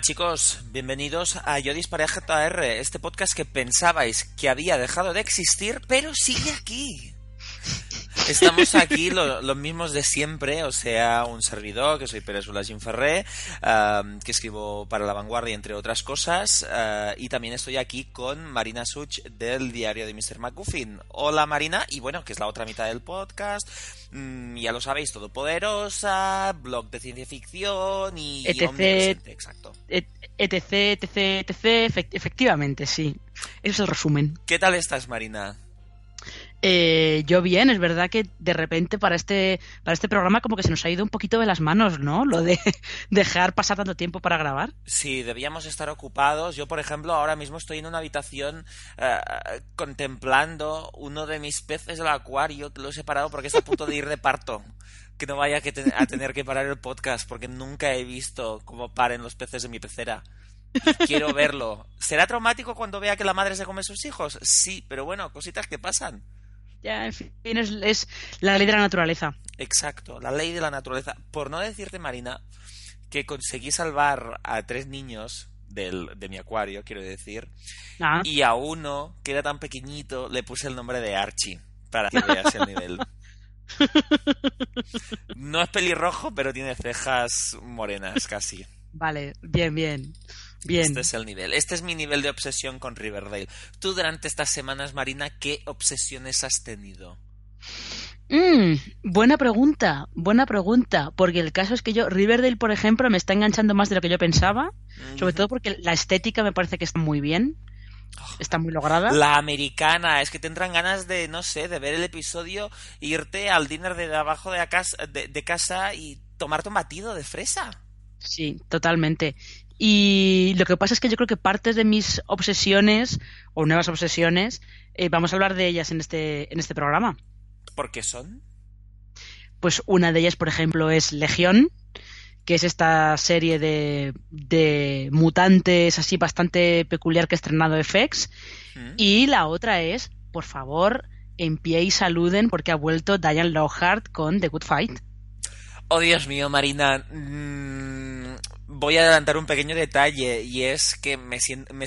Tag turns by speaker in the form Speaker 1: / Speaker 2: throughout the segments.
Speaker 1: Chicos, bienvenidos a Yo Disparé JR, este podcast que pensabais que había dejado de existir, pero sigue aquí. Estamos aquí lo- los mismos de siempre, o sea, un servidor, que soy Pérez Ulajín Ferré, ah, que escribo para La Vanguardia, entre otras cosas, ah, y también estoy aquí con Marina Such del diario de Mr. McGuffin. Hola Marina, y bueno, que es la otra mitad del podcast, mm, ya lo sabéis, todopoderosa, blog de ciencia ficción y
Speaker 2: etc.
Speaker 1: exacto.
Speaker 2: Et- etc, etc, etc, efect- efectivamente, sí. Ese es el resumen.
Speaker 1: ¿Qué tal estás, Marina?
Speaker 2: Eh, yo bien, es verdad que de repente para este, para este programa como que se nos ha ido un poquito de las manos, ¿no? Lo de dejar pasar tanto tiempo para grabar.
Speaker 1: Sí, debíamos estar ocupados. Yo, por ejemplo, ahora mismo estoy en una habitación eh, contemplando uno de mis peces del acuario, que lo he separado porque está a punto de ir de parto. Que no vaya a tener que parar el podcast, porque nunca he visto cómo paren los peces de mi pecera. Quiero verlo. ¿Será traumático cuando vea que la madre se come sus hijos? Sí, pero bueno, cositas que pasan.
Speaker 2: Ya, en fin, es, es la ley de la naturaleza.
Speaker 1: Exacto, la ley de la naturaleza. Por no decirte, Marina, que conseguí salvar a tres niños del, de mi acuario, quiero decir,
Speaker 2: Ah,
Speaker 1: y a uno, que era tan pequeñito, le puse el nombre de Archie, para que veas el nivel. No es pelirrojo, pero tiene cejas morenas casi.
Speaker 2: vale, bien, bien. Bien.
Speaker 1: Este es el nivel. Este es mi nivel de obsesión con Riverdale. Tú durante estas semanas, Marina, ¿qué obsesiones has tenido?
Speaker 2: Mm, buena pregunta, buena pregunta. Porque el caso es que yo, Riverdale, por ejemplo, me está enganchando más de lo que yo pensaba. Sobre todo porque la estética me parece que está muy bien. Está muy lograda.
Speaker 1: La americana, es que tendrán ganas de, no sé, de ver el episodio, irte al dinner de abajo de, la casa, de, de casa y tomarte un batido de fresa.
Speaker 2: Sí, totalmente. Y lo que pasa es que yo creo que partes de mis obsesiones o nuevas obsesiones, eh, vamos a hablar de ellas en este, en este programa.
Speaker 1: ¿Por qué son?
Speaker 2: Pues una de ellas, por ejemplo, es Legión, que es esta serie de, de mutantes así bastante peculiar que ha estrenado FX.
Speaker 1: ¿Mm?
Speaker 2: Y la otra es, por favor, en pie y saluden porque ha vuelto Diane Lockhart con The Good Fight.
Speaker 1: Oh, Dios mío, Marina. mm, voy a adelantar un pequeño detalle y es que me,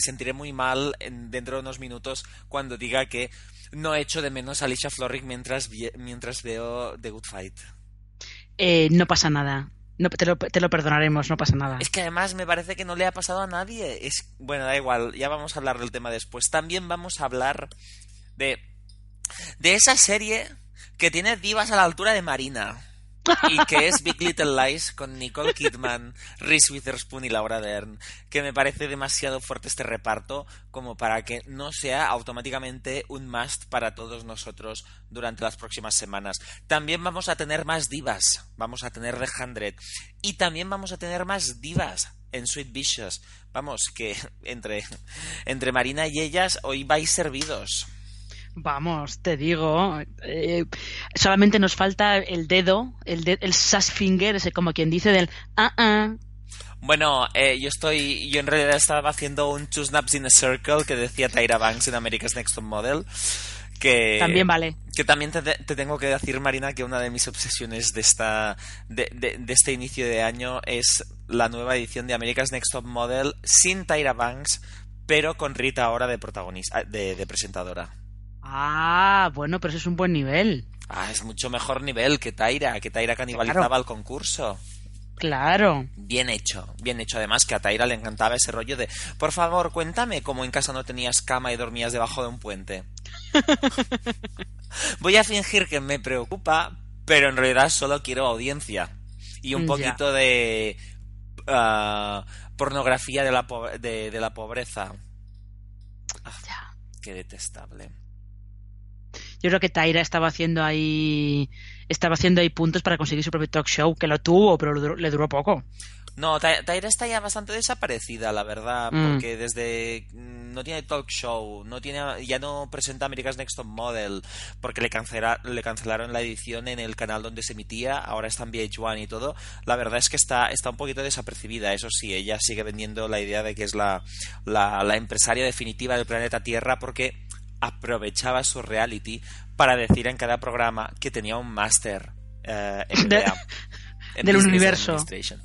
Speaker 1: sentiré muy mal en- dentro de unos minutos cuando diga que no echo de menos a Alicia Florrick mientras, mientras veo The Good Fight.
Speaker 2: Eh, no pasa nada. No, te, lo, te lo perdonaremos, no pasa nada.
Speaker 1: Es que además me parece que no le ha pasado a nadie. Es bueno, da igual, ya vamos a hablar del tema después. También vamos a hablar de de esa serie que tiene divas a la altura de Marina y que es Big Little Lies con Nicole Kidman, Reese Witherspoon y Laura Dern, que me parece demasiado fuerte este reparto como para que no sea automáticamente un must para todos nosotros durante las próximas semanas. También vamos a tener más divas, vamos a tener The Hundred y también vamos a tener más divas en Sweet Vicious. Vamos, que entre, entre Marina y ellas hoy vais servidos.
Speaker 2: Vamos, te digo. eh, solamente nos falta el dedo, el, de- el sass finger, ese como quien dice del ah ah.
Speaker 1: Bueno, eh, yo estoy, yo en realidad estaba haciendo un Two Snaps in a Circle que decía Tyra Banks en America's Next Top Model. Que,
Speaker 2: También vale.
Speaker 1: Que también te, te tengo que decir, Marina, que una de mis obsesiones de, esta, de, de- de este inicio de año es la nueva edición de America's Next Top Model sin Tyra Banks, pero con Rita ahora de protagonista, de, de presentadora.
Speaker 2: Ah, bueno, pero eso es un buen nivel.
Speaker 1: Ah, es mucho mejor nivel que Tyra, que Tyra canibalizaba
Speaker 2: Claro.
Speaker 1: el concurso.
Speaker 2: Claro.
Speaker 1: Bien hecho, bien hecho. Además que a Taira le encantaba ese rollo de, por favor, cuéntame cómo en casa no tenías cama y dormías debajo de un puente. Voy a fingir que me preocupa, pero en realidad solo quiero audiencia y un
Speaker 2: Ya.
Speaker 1: poquito de ah, pornografía de la, po- de, de la pobreza. Ah,
Speaker 2: Ya.
Speaker 1: qué detestable.
Speaker 2: Yo creo que Tyra estaba haciendo ahí estaba haciendo ahí puntos para conseguir su propio talk show, que lo tuvo, pero le duró, le duró poco.
Speaker 1: No, Ta- Taira está ya bastante desaparecida, la verdad,
Speaker 2: Mm.
Speaker 1: porque desde no tiene talk show, no tiene ya no presenta America's Next Top Model, porque le cancela- le cancelaron la edición en el canal donde se emitía, ahora está en VH1 y todo. La verdad es que está está un poquito desapercibida, eso sí, ella sigue vendiendo la idea de que es la la, la empresaria definitiva del planeta Tierra porque aprovechaba su reality para decir en cada programa que tenía un máster eh, MBA.
Speaker 2: De-
Speaker 1: en
Speaker 2: del
Speaker 1: Business
Speaker 2: universo.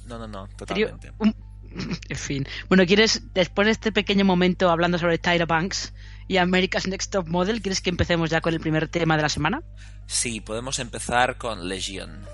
Speaker 1: No, no, no, totalmente.
Speaker 2: un- En fin. Bueno, ¿quieres, después de este pequeño momento hablando sobre Tyra Banks y America's Next Top Model, ¿quieres que empecemos ya con el primer tema de la semana?
Speaker 1: Sí, podemos empezar con Legion.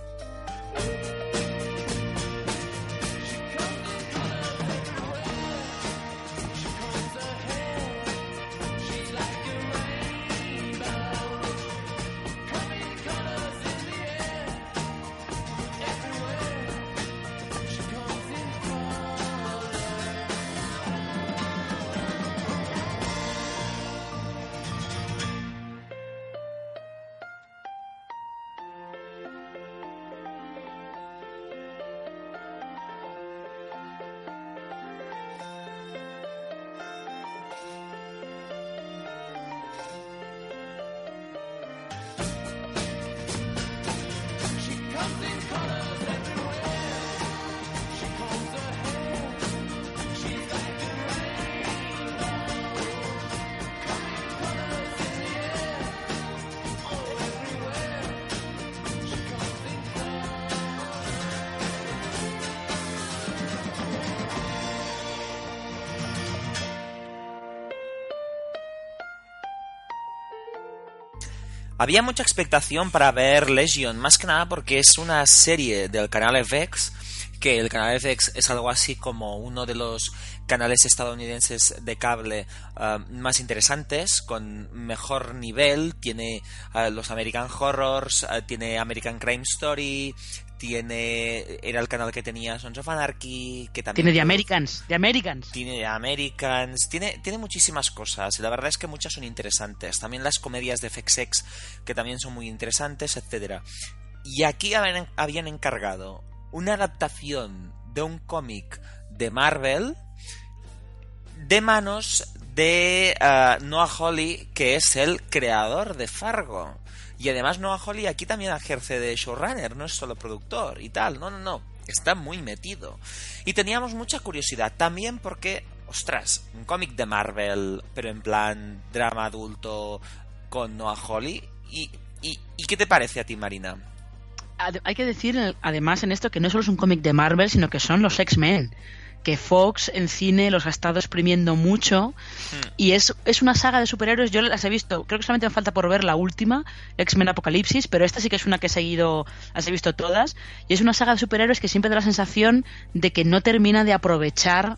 Speaker 1: Había mucha expectación para ver Legion, más que nada porque es una serie del canal FX, que el canal FX es algo así como uno de los canales estadounidenses de cable ah, más interesantes, con mejor nivel, tiene ah, los American Horrors, ah, tiene American Crime Story, tiene era el canal que tenía Sons of Anarchy, que también
Speaker 2: Tiene The Americans, The Americans.
Speaker 1: tiene The Americans, tiene, tiene muchísimas cosas y la verdad es que muchas son interesantes. También las comedias de FXX que también son muy interesantes, etcétera. Y aquí habían, habían encargado una adaptación de un cómic de Marvel de manos de ah, Noah Hawley, que es el creador de Fargo. Y además Noah Hawley aquí también ejerce de showrunner, no es solo productor y tal. No, no, no. Está muy metido. Y teníamos mucha curiosidad también porque, ostras, un cómic de Marvel, pero en plan drama adulto con Noah Hawley. ¿Y, y, y qué te parece a ti, Marina?
Speaker 2: Hay que decir, además, en esto que no solo es un cómic de Marvel, sino que son los X-Men. Que Fox en cine los ha estado exprimiendo mucho. Y es, es una saga de superhéroes. Yo las he visto, creo que solamente me falta por ver la última, X-Men Apocalipsis, pero esta sí que es una que he seguido, las he visto todas. Y es una saga de superhéroes que siempre da la sensación de que no termina de aprovechar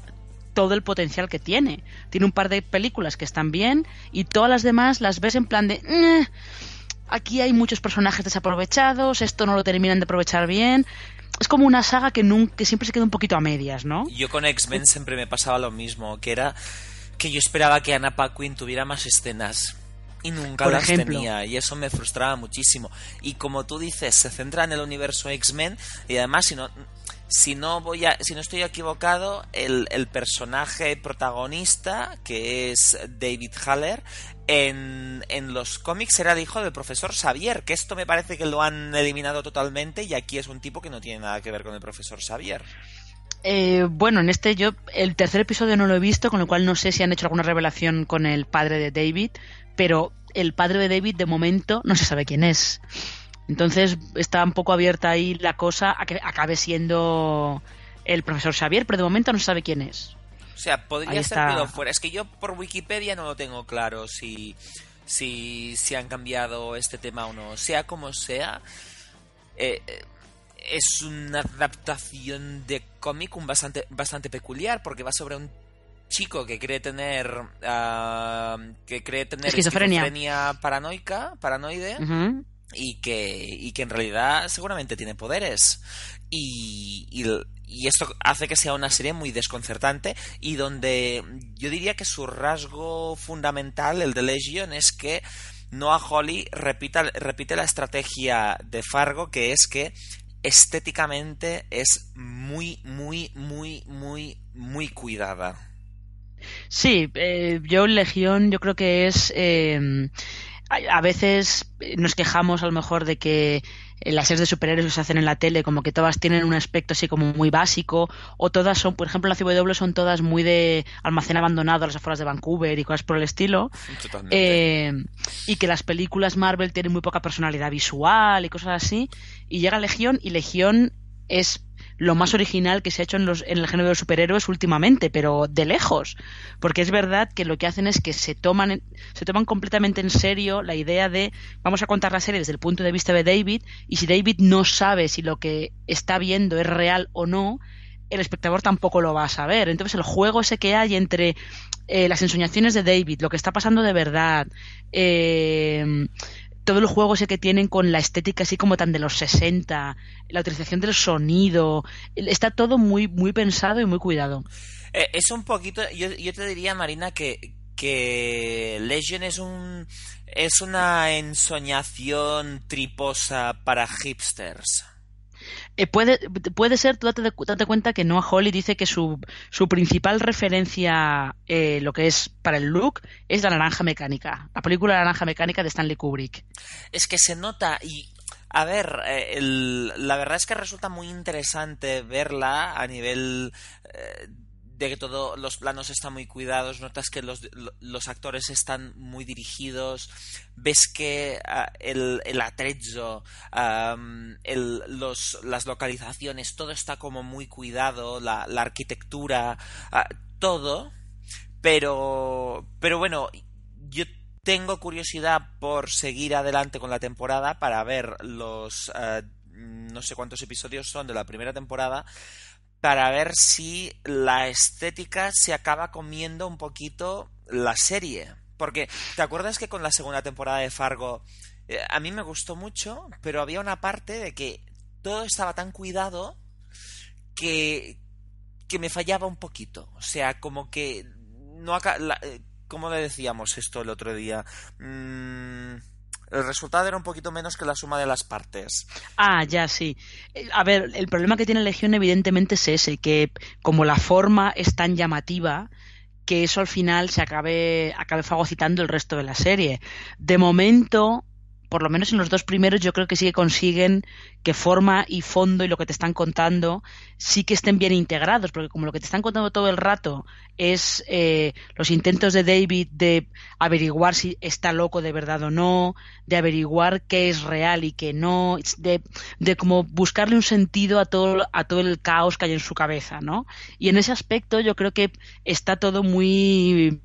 Speaker 2: todo el potencial que tiene. Tiene un par de películas que están bien y todas las demás las ves en plan de... "Eh, aquí hay muchos personajes desaprovechados, esto no lo terminan de aprovechar bien. Es como una saga que, nunca, que siempre se queda un poquito a medias, ¿no?
Speaker 1: Yo con X-Men siempre me pasaba lo mismo, que era que yo esperaba que Anna Paquin tuviera más escenas y nunca
Speaker 2: Por
Speaker 1: las
Speaker 2: ejemplo.
Speaker 1: tenía y eso me frustraba muchísimo. Y como tú dices, se centra en el universo X-Men y además si no si no voy a, si no estoy equivocado, el, el personaje protagonista, que es David Haller, en, los cómics era el hijo del profesor Xavier, que esto me parece que lo han eliminado totalmente y aquí es un tipo que no tiene nada que ver con el profesor Xavier.
Speaker 2: Eh, bueno, en este yo el tercer episodio no lo he visto, con lo cual no sé si han hecho alguna revelación con el padre de David, pero el padre de David de momento no se sabe quién es. Entonces está un poco abierta ahí la cosa a que acabe siendo el profesor Xavier, pero de momento no se sabe quién es.
Speaker 1: O sea, podría ser lo fuera. Es que yo por Wikipedia no lo tengo claro si, si, si han cambiado este tema o no. Sea como sea, eh, eh, es una adaptación de cómic un bastante, bastante peculiar porque va sobre un chico que cree tener ah, que cree tener
Speaker 2: esquizofrenia,
Speaker 1: paranoica, paranoide y que y que en realidad seguramente tiene poderes y, esto hace que sea una serie muy desconcertante y donde yo diría que su rasgo fundamental el de Legion es que Noah Holly repita, repite la estrategia de Fargo que es que estéticamente es muy muy muy muy muy cuidada.
Speaker 2: Sí, eh, yo Legión yo creo que es... Eh, a veces nos quejamos a lo mejor de que las series de superhéroes que se hacen en la tele como que todas tienen un aspecto así como muy básico o todas son, por ejemplo, en la CW son todas muy de almacén abandonado a las afueras de Vancouver y cosas por el estilo. Eh, y que las películas Marvel tienen muy poca personalidad visual y cosas así. Y llega Legión y Legión es lo más original que se ha hecho en, los, en el género de superhéroes últimamente, pero de lejos. Porque es verdad que lo que hacen es que se toman, se toman completamente en serio la idea de vamos a contar la serie desde el punto de vista de David y si David no sabe si lo que está viendo es real o no, el espectador tampoco lo va a saber. Entonces el juego ese que hay entre eh, las ensoñaciones de David, lo que está pasando de verdad, eh, todo el juego ese que tienen con la estética así como tan de los 60, la utilización del sonido, está todo muy, muy pensado y muy cuidado.
Speaker 1: Eh, es un poquito, yo, yo te diría, Marina, que, que Legion es un es una ensoñación triposa para hipsters.
Speaker 2: Eh, puede, puede ser, tú date, date, cuenta que Noah Holly dice que su, su principal referencia, eh, lo que es para el look, es la naranja mecánica, la película Naranja Mecánica de Stanley Kubrick.
Speaker 1: Es que se nota y a ver, eh, la verdad es que resulta muy interesante verla a nivel de que todos los planos están muy cuidados, notas que los, los actores están muy dirigidos, ves que uh, el, el, atrezzo, el, los, las localizaciones, todo está como muy cuidado, la, arquitectura, uh, todo, pero, pero bueno, yo tengo curiosidad por seguir adelante con la temporada para ver los uh, no sé cuántos episodios son de la primera temporada para ver si la estética se acaba comiendo un poquito la serie. Porque, ¿te acuerdas que con la segunda temporada de Fargo eh, a mí me gustó mucho, pero había una parte de que todo estaba tan cuidado que, que me fallaba un poquito. O sea, como que no la, eh, ¿Cómo le decíamos esto el otro día? Mmm el resultado era un poquito menos que la suma de las partes.
Speaker 2: Ah, ya sí. Eh, a ver, el problema que tiene Legión evidentemente es ese, que como la forma es tan llamativa, que eso al final se acabe, acabe fagocitando el resto de la serie. De momento, por lo menos en los dos primeros, yo creo que sí que consiguen que forma y fondo y lo que te están contando sí que estén bien integrados, porque como lo que te están contando todo el rato es eh, los intentos de David de averiguar si está loco de verdad o no, de averiguar qué es real y qué no, de, de como buscarle un sentido a todo, a todo el caos que hay en su cabeza, ¿no? Y en ese aspecto yo creo que está todo muy,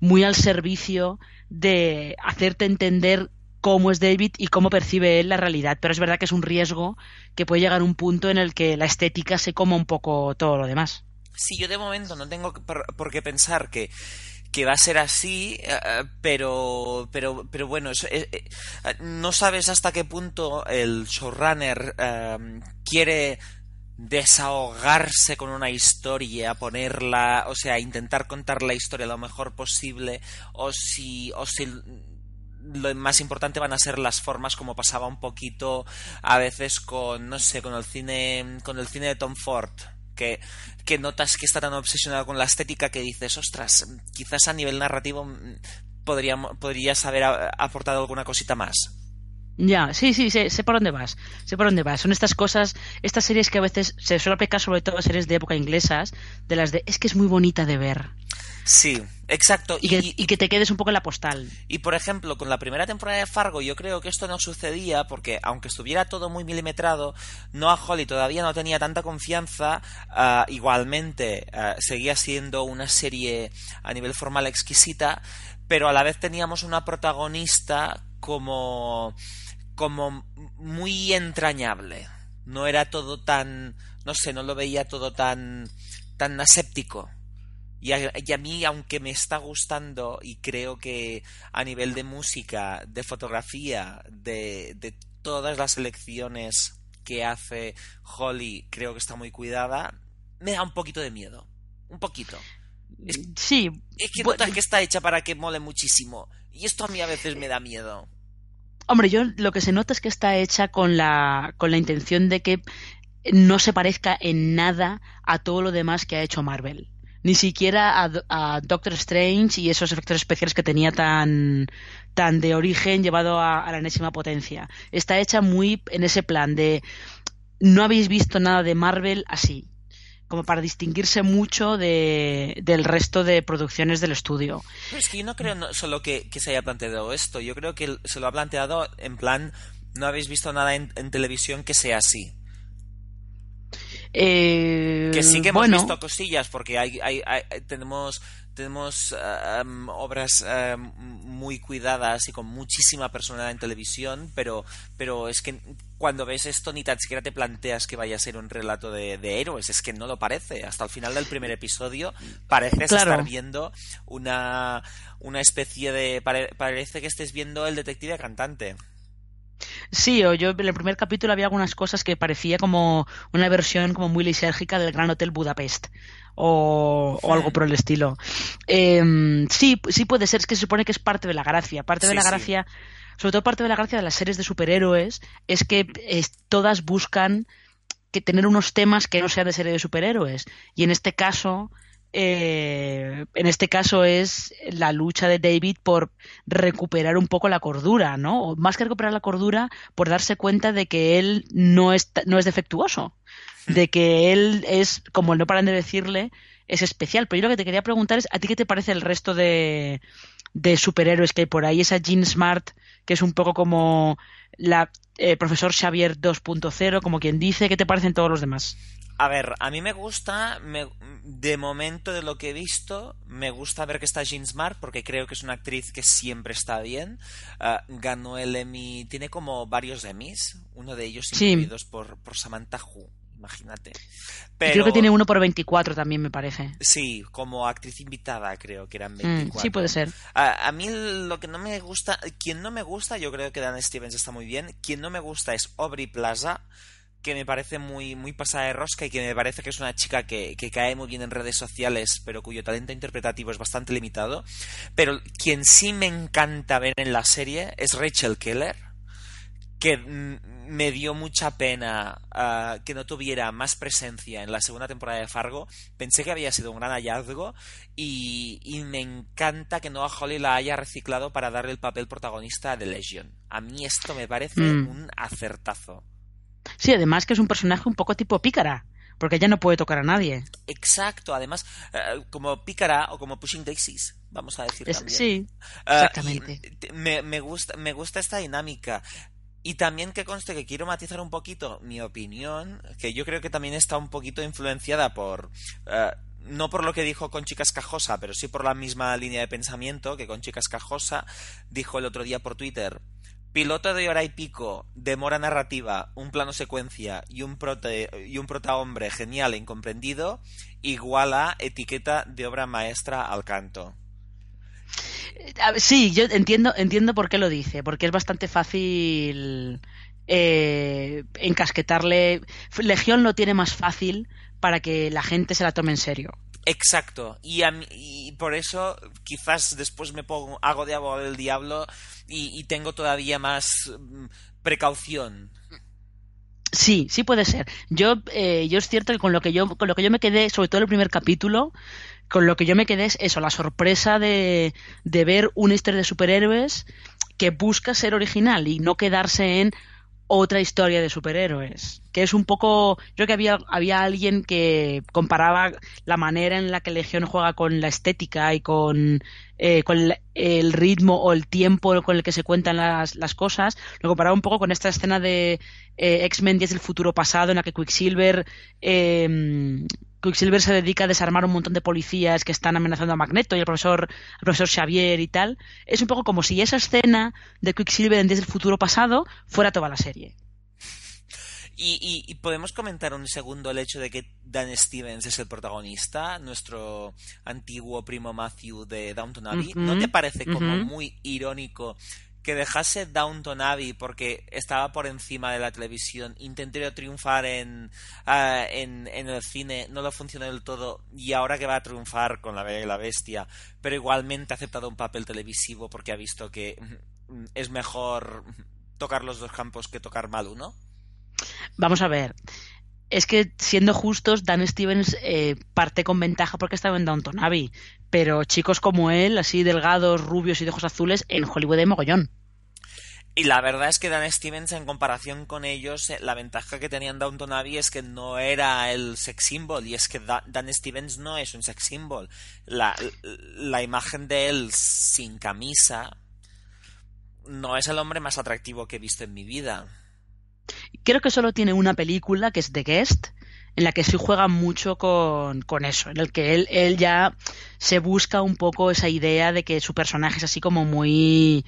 Speaker 2: muy al servicio de hacerte entender cómo es David y cómo percibe él la realidad. Pero es verdad que es un riesgo que puede llegar a un punto en el que la estética se coma un poco todo lo demás.
Speaker 1: Sí, yo de momento no tengo por, qué pensar que, que va a ser así, eh, pero, pero, pero bueno, eh, eh, no sabes hasta qué punto el showrunner quiere desahogarse con una historia, ponerla, o sea, intentar contar la historia lo mejor posible, o si, o si lo más importante van a ser las formas como pasaba un poquito a veces con no sé con el cine con el cine de Tom Ford que, que notas que está tan obsesionado con la estética que dices ostras quizás a nivel narrativo mm, podría, podrías haber aportado alguna cosita más
Speaker 2: ya, sí, sí, sé, sé, por dónde vas, sé por dónde vas. Son estas cosas, estas series que a veces se suele aplicar sobre todo a series de época inglesas, de las de es que es muy bonita de ver.
Speaker 1: Sí, exacto.
Speaker 2: Y, que, te quedes un poco en la postal.
Speaker 1: Y por ejemplo, con la primera temporada de Fargo, yo creo que esto no sucedía porque, aunque estuviera todo muy milimetrado, Noah Holly todavía no tenía tanta confianza. Ah, igualmente, ah, seguía siendo una serie a nivel formal exquisita, pero a la vez teníamos una protagonista como como muy entrañable no era todo tan, no sé, no lo veía todo tan, tan aséptico. Y a, y a, mí, aunque me está gustando y creo que a nivel de música, de fotografía, de, de todas las elecciones que hace Holly, creo que está muy cuidada, me da un poquito de miedo. Un poquito.
Speaker 2: Es, sí.
Speaker 1: Es que notas que está hecha para que mole muchísimo. Y esto a mí a veces me da miedo.
Speaker 2: Hombre, yo lo que se nota es que está hecha con la, con la intención de que no se parezca en nada a todo lo demás que ha hecho Marvel. Ni siquiera a, a Doctor Strange y esos efectos especiales que tenía tan, tan de origen llevado a, a la enésima potencia. Está hecha muy en ese plan de no habéis visto nada de Marvel así como para distinguirse mucho de, del resto de producciones del estudio.
Speaker 1: Pero es que yo no creo no, solo que, que, se haya planteado esto, yo creo que se lo ha planteado en plan, no habéis visto nada en, en televisión que sea así.
Speaker 2: Eh,
Speaker 1: que sí que hemos
Speaker 2: bueno,
Speaker 1: visto cosillas, porque hay, hay, hay tenemos tenemos um, obras um, muy cuidadas y con muchísima personalidad en televisión, pero, pero es que cuando ves esto ni tan siquiera te planteas que vaya a ser un relato de, de héroes, es que no lo parece. Hasta el final del primer episodio pareces
Speaker 2: Claro.
Speaker 1: estar viendo una, una especie de... pare- parece que estés viendo el detective cantante.
Speaker 2: Sí, o yo en el primer capítulo había algunas cosas que parecía como una versión como muy lisérgica del Gran Hotel Budapest o, o algo por el estilo. Eh, sí, sí puede ser, es que se supone que es parte de la gracia, parte de la
Speaker 1: sí.
Speaker 2: gracia, sobre todo parte de la gracia de las series de superhéroes es que es- todas buscan que tener unos temas que no sean de serie de superhéroes y en este caso eh, en este caso es la lucha de David por recuperar un poco la cordura, ¿no? O más que recuperar la cordura, por darse cuenta de que él no es, no es defectuoso, de que él es, como no paran de decirle, es especial. Pero yo lo que te quería preguntar es, ¿a ti qué te parece el resto de, de superhéroes que hay por ahí? Esa Jean Smart, que es un poco como la eh, profesor Xavier 2.0, como quien dice, ¿qué te parecen todos los demás?
Speaker 1: A ver, a mí me gusta, me- de momento de lo que he visto, me gusta ver que está Jean Smart porque creo que es una actriz que siempre está bien. Ah, ganó el Emmy, tiene como varios Emmys, uno de ellos
Speaker 2: Sí.
Speaker 1: incluidos por, por Samantha Hu, imagínate. Pero,
Speaker 2: creo que tiene uno por 24 también, me parece.
Speaker 1: Sí, como actriz invitada creo que eran
Speaker 2: Mm,
Speaker 1: 24.
Speaker 2: sí, puede ser.
Speaker 1: A, a mí lo que no me gusta, quien no me gusta, yo creo que Dan Stevens está muy bien. Quien no me gusta es Aubrey Plaza, que me parece muy, muy pasada de rosca y que me parece que es una chica que, que cae muy bien en redes sociales, pero cuyo talento interpretativo es bastante limitado. Pero quien sí me encanta ver en la serie es Rachel Keller, que mm, me dio mucha pena ah, que no tuviera más presencia en la segunda temporada de Fargo. Pensé que había sido un gran hallazgo y, y me encanta que Noah Hawley la haya reciclado para darle el papel protagonista de Legion. A mí esto me parece
Speaker 2: Mm.
Speaker 1: un acertazo.
Speaker 2: Sí, además que es un personaje un poco tipo pícara, porque ella no puede tocar a nadie.
Speaker 1: Exacto, además, eh, como Pícara o como Pushing Daisies, vamos a decir
Speaker 2: Es-
Speaker 1: también.
Speaker 2: sí,
Speaker 1: Ah,
Speaker 2: exactamente.
Speaker 1: me, me gusta, me gusta esta dinámica. Y también que conste que quiero matizar un poquito mi opinión, que yo creo que también está un poquito influenciada por... eh, no por lo que dijo Conchi Cascajosa, pero sí por la misma línea de pensamiento que Conchi Cascajosa dijo el otro día por Twitter. Piloto de hora y pico, demora narrativa, un plano secuencia y un, prote y un genial e incomprendido, igual a etiqueta de obra maestra al canto.
Speaker 2: Sí, yo entiendo, entiendo por qué lo dice, porque es bastante fácil eh, encasquetarle. Legión lo tiene más fácil para que la gente se la tome en serio.
Speaker 1: Exacto, y, a y por eso quizás después me pongo, hago de abogado del diablo y, tengo todavía más mm, precaución.
Speaker 2: Sí, sí puede ser. Yo, eh, yo es cierto que con lo que yo, con lo que yo me quedé, sobre todo el primer capítulo, con lo que yo me quedé es eso, la sorpresa de, de ver una historia de superhéroes que busca ser original y no quedarse en otra historia de superhéroes. Que es un poco. Yo creo que había, había alguien que comparaba la manera en la que Legión juega con la estética y con, eh, con el ritmo o el tiempo con el que se cuentan las, las cosas. Lo comparaba un poco con esta escena de eh, X-Men 10 del futuro pasado en la que Quicksilver. eh, Quicksilver se dedica a desarmar un montón de policías que están amenazando a Magneto y al profesor, al profesor Xavier y tal. Es un poco como si esa escena de Quicksilver en 10 del futuro pasado fuera toda la serie.
Speaker 1: Y, y- y podemos comentar un segundo el hecho de que Dan Stevens es el protagonista, nuestro antiguo primo Matthew de Downton Abbey. ¿No te parece como muy irónico que dejase Downton Abbey porque estaba por encima de la televisión, intentó triunfar en, ah, en, en el cine, no lo funcionó del todo y ahora que va a triunfar con La y la Bestia, pero igualmente ha aceptado un papel televisivo porque ha visto que mm, es mejor tocar los dos campos que tocar mal uno?
Speaker 2: Vamos a ver. Es que, siendo justos, Dan Stevens eh, parte con ventaja porque estaba en Downton Abbey. Pero chicos como él, así delgados, rubios y de ojos azules, en Hollywood hay mogollón.
Speaker 1: Y la verdad es que Dan Stevens, en comparación con ellos, eh, la ventaja que tenía en Downton Abbey es que no era el sex symbol. Y es que Da- Dan Stevens no es un sex symbol. La, la imagen de él sin camisa no es el hombre más atractivo que he visto en mi vida.
Speaker 2: Creo que solo tiene una película, que es The Guest, en la que sí juega mucho con, con eso, en el que él, él ya se busca un poco esa idea de que su personaje es así como muy...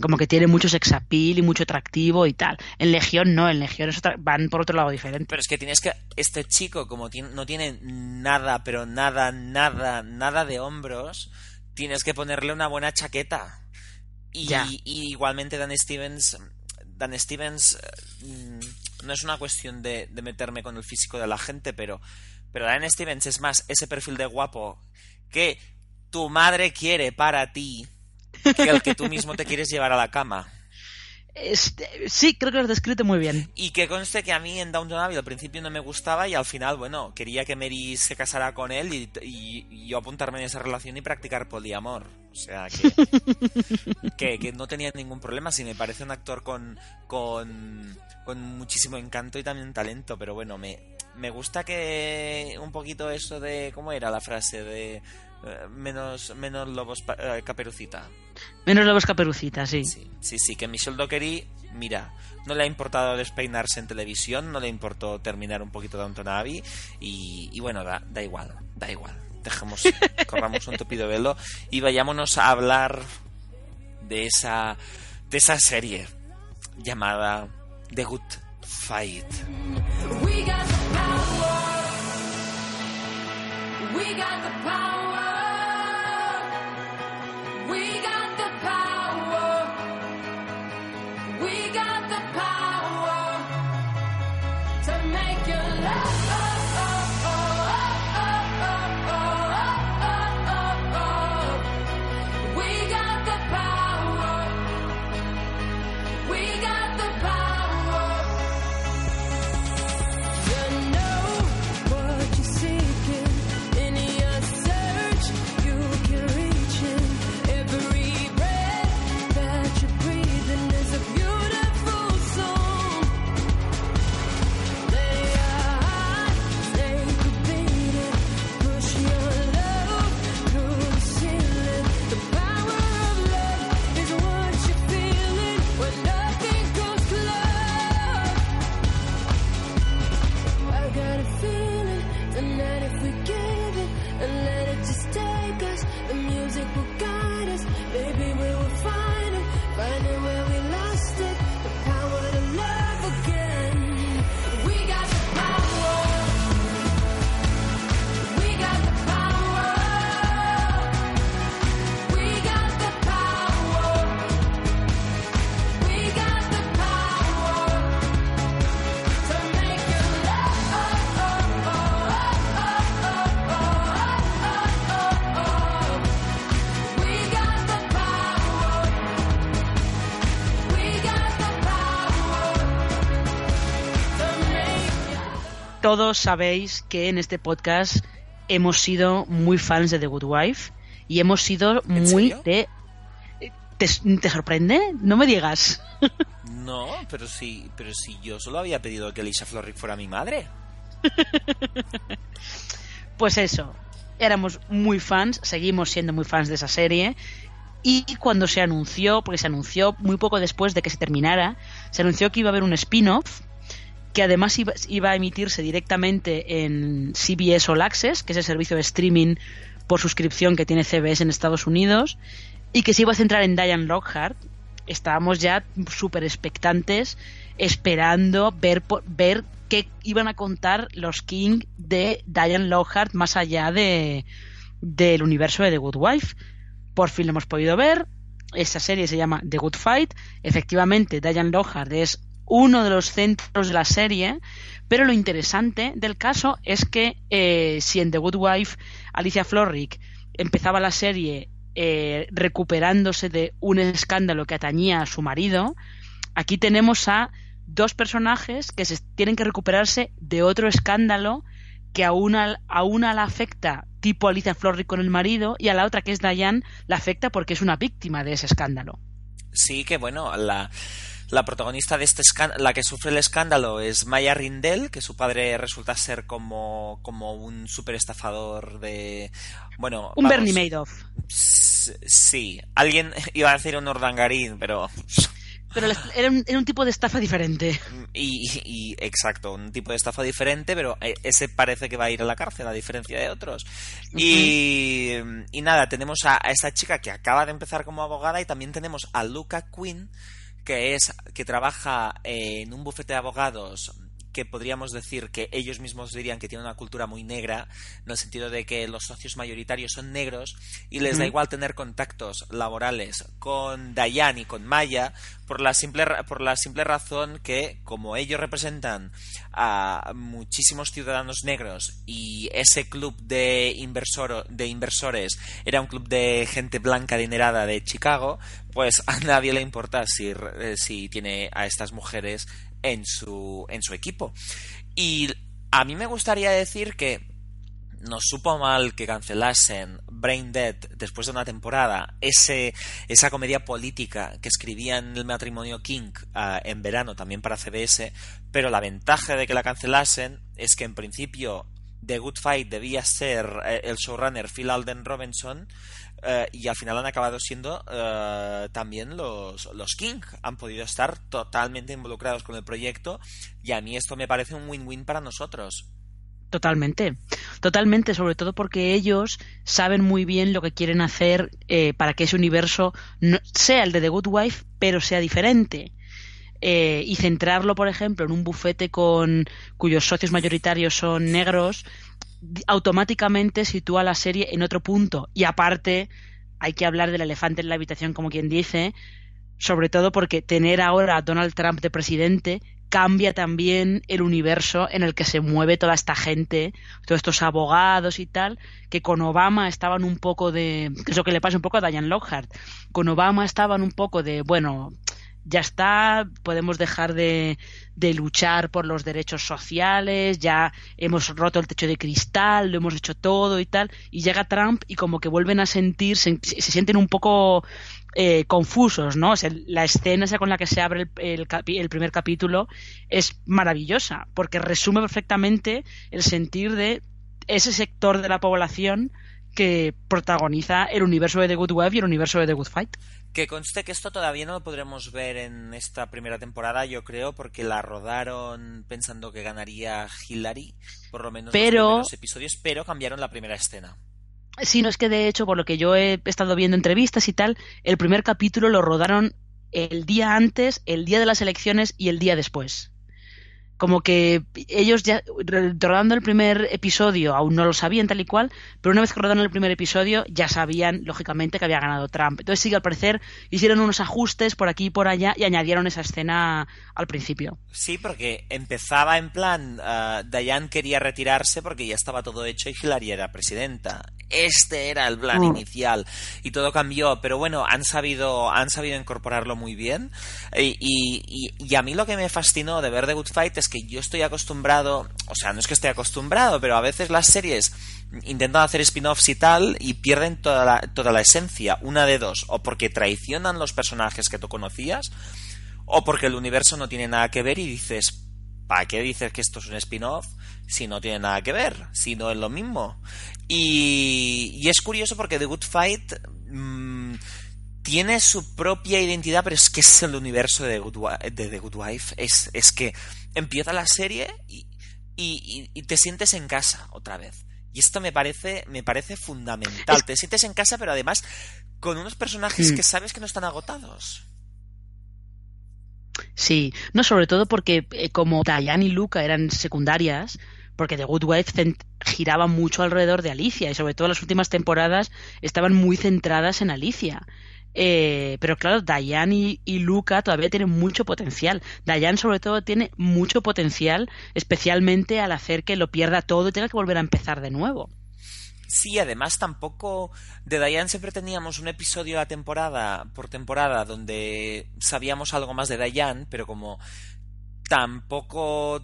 Speaker 2: como que tiene mucho sex appeal y mucho atractivo y tal. En Legión no, en Legión van por otro lado diferente.
Speaker 1: Pero es que tienes que. Este chico, como tiene- no tiene nada, pero nada, nada, nada de hombros, tienes que ponerle una buena chaqueta. Y,
Speaker 2: Ya.
Speaker 1: y igualmente Dan Stevens. Dan Stevens. eh, mm, no es una cuestión de, meterme con el físico de la gente, pero. Pero Dan Stevens es más ese perfil de guapo que tu madre quiere para ti que el que tú mismo te quieres llevar a la cama.
Speaker 2: Este, sí, creo que lo has descrito muy bien.
Speaker 1: Y que conste que a mí en Downton Abbey al principio no me gustaba y al final, bueno, quería que Mary se casara con él y, y- y yo apuntarme en esa relación y practicar poliamor. O sea, que, que, que no tenía ningún problema. Si me parece un actor con, con, con muchísimo encanto y también talento, pero bueno, me, me gusta que un poquito eso de, ¿cómo era la frase? De eh, menos, menos lobos pa- eh, caperucita.
Speaker 2: Menos Lobos Caperucita, sí.
Speaker 1: Sí, sí, sí, que Michelle Dockery, mira, no le ha importado despeinarse en televisión, no le importó terminar un poquito Downton Abbey y, y bueno, da, da igual, da igual. Dejemos, corramos un tupido velo y vayámonos a hablar de esa, de esa serie llamada The Good Fight.
Speaker 3: We got the power. We got the power.
Speaker 2: Todos sabéis que en este podcast hemos sido muy fans de The Good Wife y hemos sido
Speaker 1: ¿En
Speaker 2: muy de... ¿Te, te sorprende? No me digas.
Speaker 1: No, pero sí, pero si yo solo había pedido que Lisa Florrick fuera mi madre.
Speaker 2: Pues eso, éramos muy fans, seguimos siendo muy fans de esa serie. Y cuando se anunció, porque se anunció muy poco después de que se terminara, se anunció que iba a haber un spin-off que además iba, a emitirse directamente en CBS All Access, que es el servicio de streaming por suscripción que tiene CBS en Estados Unidos, y que se iba a centrar en Diane Lockhart, estábamos ya súper expectantes esperando ver, ver qué iban a contar los King de Diane Lockhart más allá de del universo de The Good Wife. Por fin lo hemos podido ver. Esa serie se llama The Good Fight. Efectivamente, Diane Lockhart es uno de los centros de la serie, pero lo interesante del caso es que eh, si en The Good Wife Alicia Florrick empezaba la serie eh, recuperándose de un escándalo que atañía a su marido, aquí tenemos a dos personajes que se tienen que recuperarse de otro escándalo que a una, a una la afecta tipo Alicia Florrick con el marido y a la otra que es Diane la afecta porque es una víctima de ese escándalo.
Speaker 1: Sí, que bueno, la, la protagonista de este escándalo, la que sufre el escándalo es Maya Rindel, que su padre resulta ser como, como un super estafador de... Bueno,
Speaker 2: Un
Speaker 1: vamos,
Speaker 2: Bernie Madoff.
Speaker 1: Sí, alguien iba a decir un Ordangarín, pero...
Speaker 2: Pero era un, era un tipo de estafa diferente.
Speaker 1: Y, y- y- exacto, un tipo de estafa diferente, pero eh, ese parece que va a ir a la cárcel, a diferencia de otros. Y, y nada, tenemos a, a esta chica que acaba de empezar como abogada y también tenemos a Luca Quinn, que es que trabaja eh, en un bufete de abogados que podríamos decir que ellos mismos dirían que tiene una cultura muy negra, en el sentido de que los socios mayoritarios son negros y les da igual tener contactos laborales con Dayan y con Maya por la simple por la simple razón que como ellos representan a muchísimos ciudadanos negros y ese club de inversor de inversores era un club de gente blanca adinerada de Chicago, pues a nadie le importa si eh, si tiene a estas mujeres en su en su equipo. Y a mí me gustaría decir que nos supo mal que cancelasen Brain Dead después de una temporada, ese, esa comedia política que escribían el matrimonio King ah, en verano también para CBS, pero la ventaja de que la cancelasen es que en principio The Good Fight debía ser eh, el showrunner Phil Alden Robinson eh, y al final han acabado siendo eh, también los, los King. Han podido estar totalmente involucrados con el proyecto y a mí esto me parece un win-win para nosotros.
Speaker 2: Totalmente, totalmente, sobre todo porque ellos saben muy bien lo que quieren hacer eh, para que ese universo sea el de The Good Wife, pero sea diferente. Eh, y centrarlo, por ejemplo, en un bufete con cuyos socios mayoritarios son negros, automáticamente sitúa la serie en otro punto. Y aparte, hay que hablar del elefante en la habitación, como quien dice, sobre todo porque tener ahora a Donald Trump de presidente cambia también el universo en el que se mueve toda esta gente, todos estos abogados y tal, que con Obama estaban un poco de, es lo que le pasa un poco a Diane Lockhart, con Obama estaban un poco de, bueno, ya está, podemos dejar de, de luchar por los derechos sociales, ya hemos roto el techo de cristal, lo hemos hecho todo y tal, y llega Trump y como que vuelven a sentir, se, sienten un poco eh, confusos, ¿no? O sea, la escena con la que se abre el, el el primer capítulo es maravillosa, porque resume perfectamente el sentir de ese sector de la población que protagoniza el universo de The Good Wife y el universo de The Good Fight.
Speaker 1: Que conste que esto todavía no lo podremos ver en esta primera temporada, yo creo, porque la rodaron pensando que ganaría Hillary, por lo menos
Speaker 2: Pero-
Speaker 1: los episodios, pero cambiaron la primera escena.
Speaker 2: Sí, no es que de hecho, por lo que yo he estado viendo entrevistas y tal, el primer capítulo lo rodaron el día antes, el día de las elecciones y el día después. Como que ellos ya, rodando el primer episodio, aún no lo sabían tal y cual, pero una vez que rodaron el primer episodio, ya sabían, lógicamente, que había ganado Trump. Entonces sí que al parecer hicieron unos ajustes por aquí y por allá y añadieron esa escena al principio.
Speaker 1: Sí, porque empezaba en plan, ah, Diane quería retirarse porque ya estaba todo hecho y Hillary era presidenta. Este era el plan
Speaker 2: Mm.
Speaker 1: inicial y todo cambió, pero bueno, han sabido, han sabido incorporarlo muy bien. Y, y- y- y a mí lo que me fascinó de ver The Good Fight es que yo estoy acostumbrado, o sea, no es que esté acostumbrado, pero a veces las series intentan hacer spin-offs y tal y pierden toda la, toda la esencia, una de dos, o porque traicionan los personajes que tú conocías, o porque el universo no tiene nada que ver y dices, ¿para qué dices que esto es un spin-off si no tiene nada que ver? Si no es lo mismo. Y, y es curioso porque The Good Fight mm, tiene su propia identidad, pero es que es el universo de The Good Wife. Es, es que empieza la serie y, y- y- y te sientes en casa otra vez. Y esto me parece, me parece fundamental. Te sientes en casa, pero además con unos personajes
Speaker 2: Mm.
Speaker 1: que sabes que no están agotados.
Speaker 2: Sí, no sobre todo porque eh, como Diane y Luca eran secundarias, porque The Good Wife giraba mucho alrededor de Alicia y sobre todo las últimas temporadas estaban muy centradas en Alicia. Eh, pero claro, Diane y, y Luca todavía tienen mucho potencial. Diane sobre todo tiene mucho potencial, especialmente al hacer que lo pierda todo y tenga que volver a empezar de nuevo.
Speaker 1: Sí, además tampoco de Diane siempre teníamos un episodio a temporada por temporada donde sabíamos algo más de Diane, pero como tampoco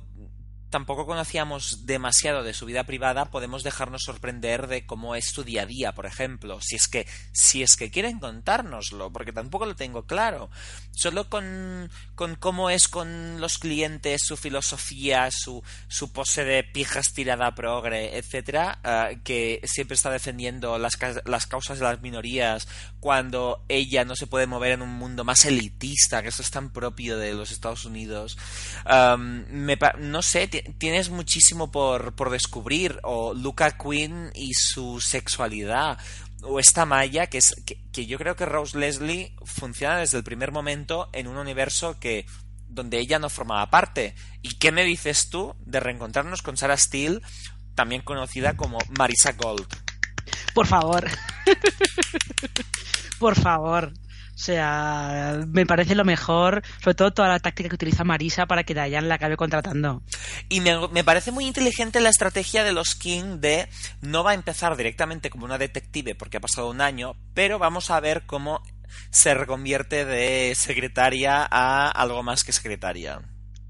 Speaker 1: tampoco conocíamos demasiado de su vida privada, podemos dejarnos sorprender de cómo es su día a día, por ejemplo, si es que si es que quieren contárnoslo, porque tampoco lo tengo claro. Solo con, con cómo es con los clientes, su filosofía, su, su pose de pijas tirada progre, etcétera, ah, que siempre está defendiendo las, las causas de las minorías cuando ella no se puede mover en un mundo más elitista, que eso es tan propio de los Estados Unidos. Am, me no sé, tienes muchísimo por, por descubrir, o Luca Quinn y su sexualidad, o esta Maya, que, es, que, que yo creo que Rose Leslie funciona desde el primer momento en un universo que donde ella no formaba parte. ¿Y qué me dices tú de reencontrarnos con Sarah Steele, también conocida como Marisa Gold?
Speaker 2: Por favor. Por favor. O sea, me parece lo mejor, sobre todo toda la táctica que utiliza Marisa para que Diane la acabe contratando.
Speaker 1: Y me, me parece muy inteligente la estrategia de los King de no va a empezar directamente como una detective porque ha pasado un año, pero vamos a ver cómo se reconvierte de secretaria a algo más que secretaria.